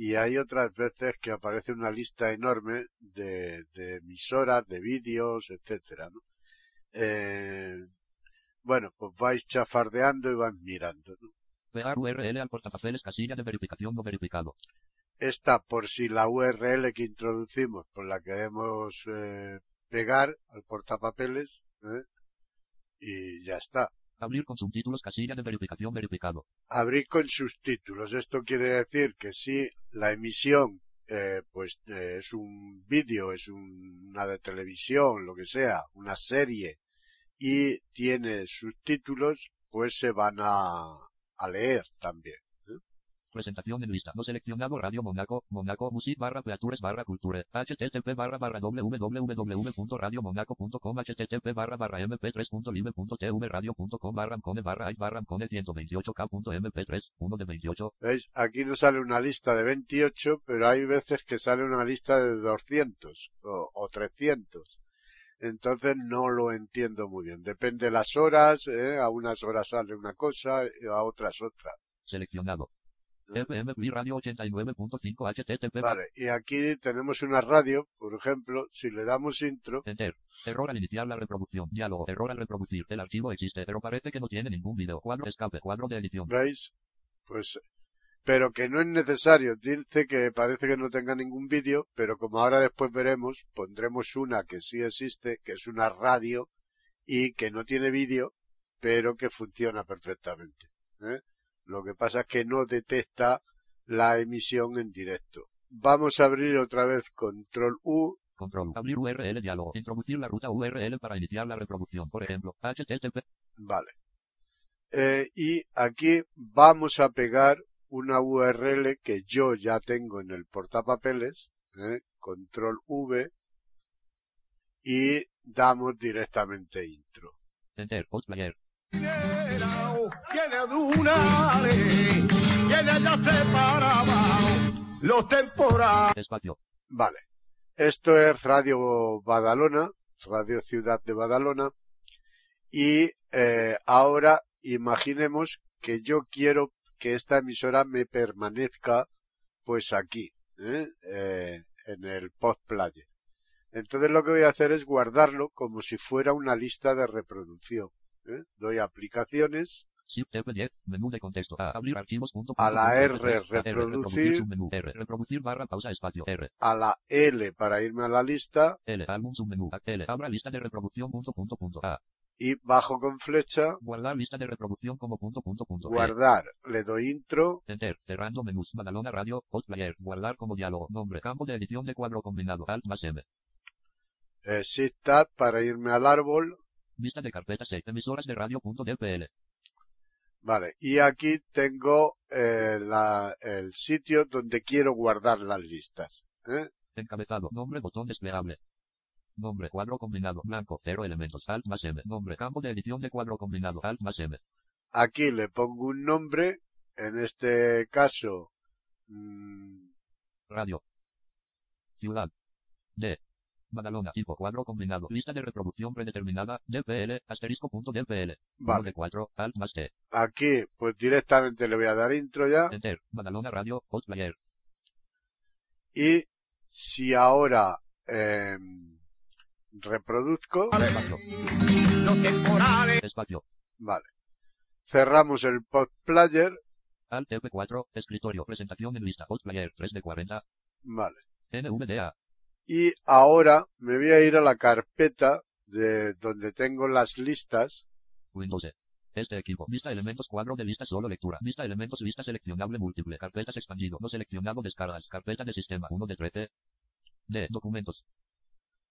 y hay otras veces que aparece una lista enorme de, de emisoras, de vídeos, etcétera, ¿no? Eh, bueno, pues vais chafardeando y vais mirando, ¿no? Pegar URL al portapapeles casilla de verificación no verificado. Esta, por si la URL que introducimos, pues la queremos eh, pegar al portapapeles, ¿eh? y ya está. Abrir con subtítulos casilla de verificación verificado. Abrir con subtítulos. Esto quiere decir que si la emisión eh, pues eh, es un vídeo, es un- una de televisión, lo que sea, una serie, y tiene subtítulos, pues se van a leer también. Presentación en lista. No seleccionado Radio Monaco. Monaco Music barra Features barra Culture. http barra barra www.radiomonaco.com http barra barra mp3.live.tv radio.com barra mcone barra ice barra mcone 128k.mp3 1 de 28. ¿Veis? Aquí nos sale una lista de 28, pero hay veces que sale una lista de 200 o, o 300. Entonces no lo entiendo muy bien. Depende de las horas, ¿eh? a unas horas sale una cosa y a otras otra. Seleccionado. FM Free Radio 89.5 HTTP. Vale, y aquí tenemos una radio, por ejemplo, si le damos intro, Enter. Error al iniciar la reproducción. Diálogo. Error al reproducir. El archivo existe, pero parece que no tiene ningún video. Cuadro escape. Cuadro de edición. ¿veis? Pues, pero que no es necesario. Dice que parece que no tenga ningún vídeo, pero como ahora después veremos, pondremos una que sí existe, que es una radio y que no tiene vídeo, pero que funciona perfectamente. ¿eh? Lo que pasa es que no detecta la emisión en directo. Vamos a abrir otra vez control U. Control. Abrir URL diálogo. Introducir la ruta URL para iniciar la reproducción. Por ejemplo, HTTP. Vale. Eh, y aquí vamos a pegar una URL que yo ya tengo en el portapapeles. ¿eh? Control V. Y damos directamente intro. Enter. Post player. Separado los temporales. Espacio. Vale. Esto es Radio Badalona, Radio Ciudad de Badalona. Y eh, ahora imaginemos que yo quiero que esta emisora me permanezca pues aquí, ¿eh? Eh, en el post player. Entonces lo que voy a hacer es guardarlo como si fuera una lista de reproducción. ¿eh? Doy aplicaciones, Shift F10. Menú de contexto. A. Abrir archivos. Punto, A la R, F3, A, reproducir. submenú, R. Reproducir barra pausa espacio. R. a la L para irme a la lista L. Álbum submenú. L. Abra lista de reproducción. Punto, punto, punto. A. y bajo con flecha, Guardar lista de reproducción como punto, punto, punto. E. guardar. Le doy intro, Enter. Cerrando menús. Badalona Radio. Post player. Guardar como diálogo. Nombre. Campo de edición de cuadro combinado. Alt más M. eh, para irme al árbol, Vista de carpetas E. Emisoras de radio. Punto DPL. Vale, y aquí tengo eh, la- el sitio donde quiero guardar las listas. ¿eh? Encabezado. Nombre. Botón desplegable. Nombre. Cuadro combinado. Blanco. Cero elementos. Alt más M. Nombre. Campo de edición de cuadro combinado. Alt más M. Aquí le pongo un nombre, en este caso, mm, Radio. Ciudad. D. Badalona. Tipo cuadro combinado. Lista de reproducción predeterminada. DPL. Asterisco punto DPL. Uno Vale. de 4. Alt más T. aquí pues directamente le voy a dar intro ya. Enter. Badalona Radio. Post player. Y si ahora em, reproduzco, temporales. Espacio. vale. Cerramos el post player, Alt F4. Escritorio. Presentación en lista. Post player. 3 de 40. vale. NVDA. Y ahora me voy a ir a la carpeta de donde tengo las listas Windows E. Este equipo. Vista elementos cuadro de lista solo lectura. Vista elementos lista seleccionable múltiple. Carpetas expandido. No seleccionado descargas. Carpeta de sistema 1 de 13. D. Documentos.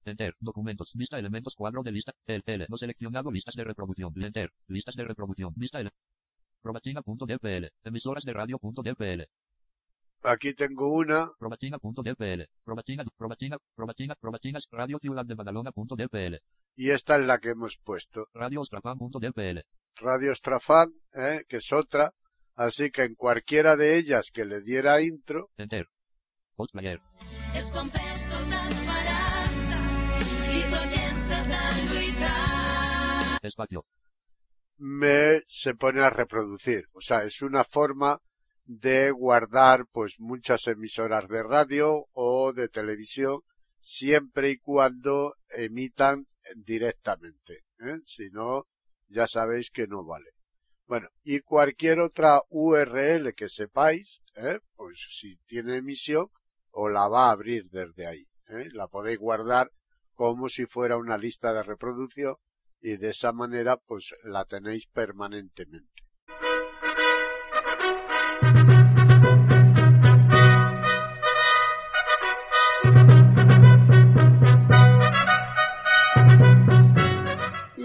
Enter. Documentos. Vista elementos cuadro de lista. El L. No seleccionado listas de reproducción. Enter. Listas de reproducción. Vista ele. Probatina.dpl. Emisoras de radio.dpl. Aquí tengo una, Probatina.dpl. Probatina, Probatina, Probatina, Probatinas, Radio Ciudad de Badalona.dpl. y esta es la que hemos puesto. Radio Ostrafan.dpl. Radio Strafan, ¿eh? que es otra. Así que en cualquiera de ellas que le diera intro, Enter. Post player. Espacio. me se pone a reproducir. O sea, es una forma de guardar pues muchas emisoras de radio o de televisión siempre y cuando emitan directamente. ¿eh? Si no, ya sabéis que no vale. Bueno, y cualquier otra URL que sepáis, ¿eh? pues si tiene emisión, o la va a abrir desde ahí. ¿eh? La podéis guardar como si fuera una lista de reproducción y de esa manera pues la tenéis permanentemente.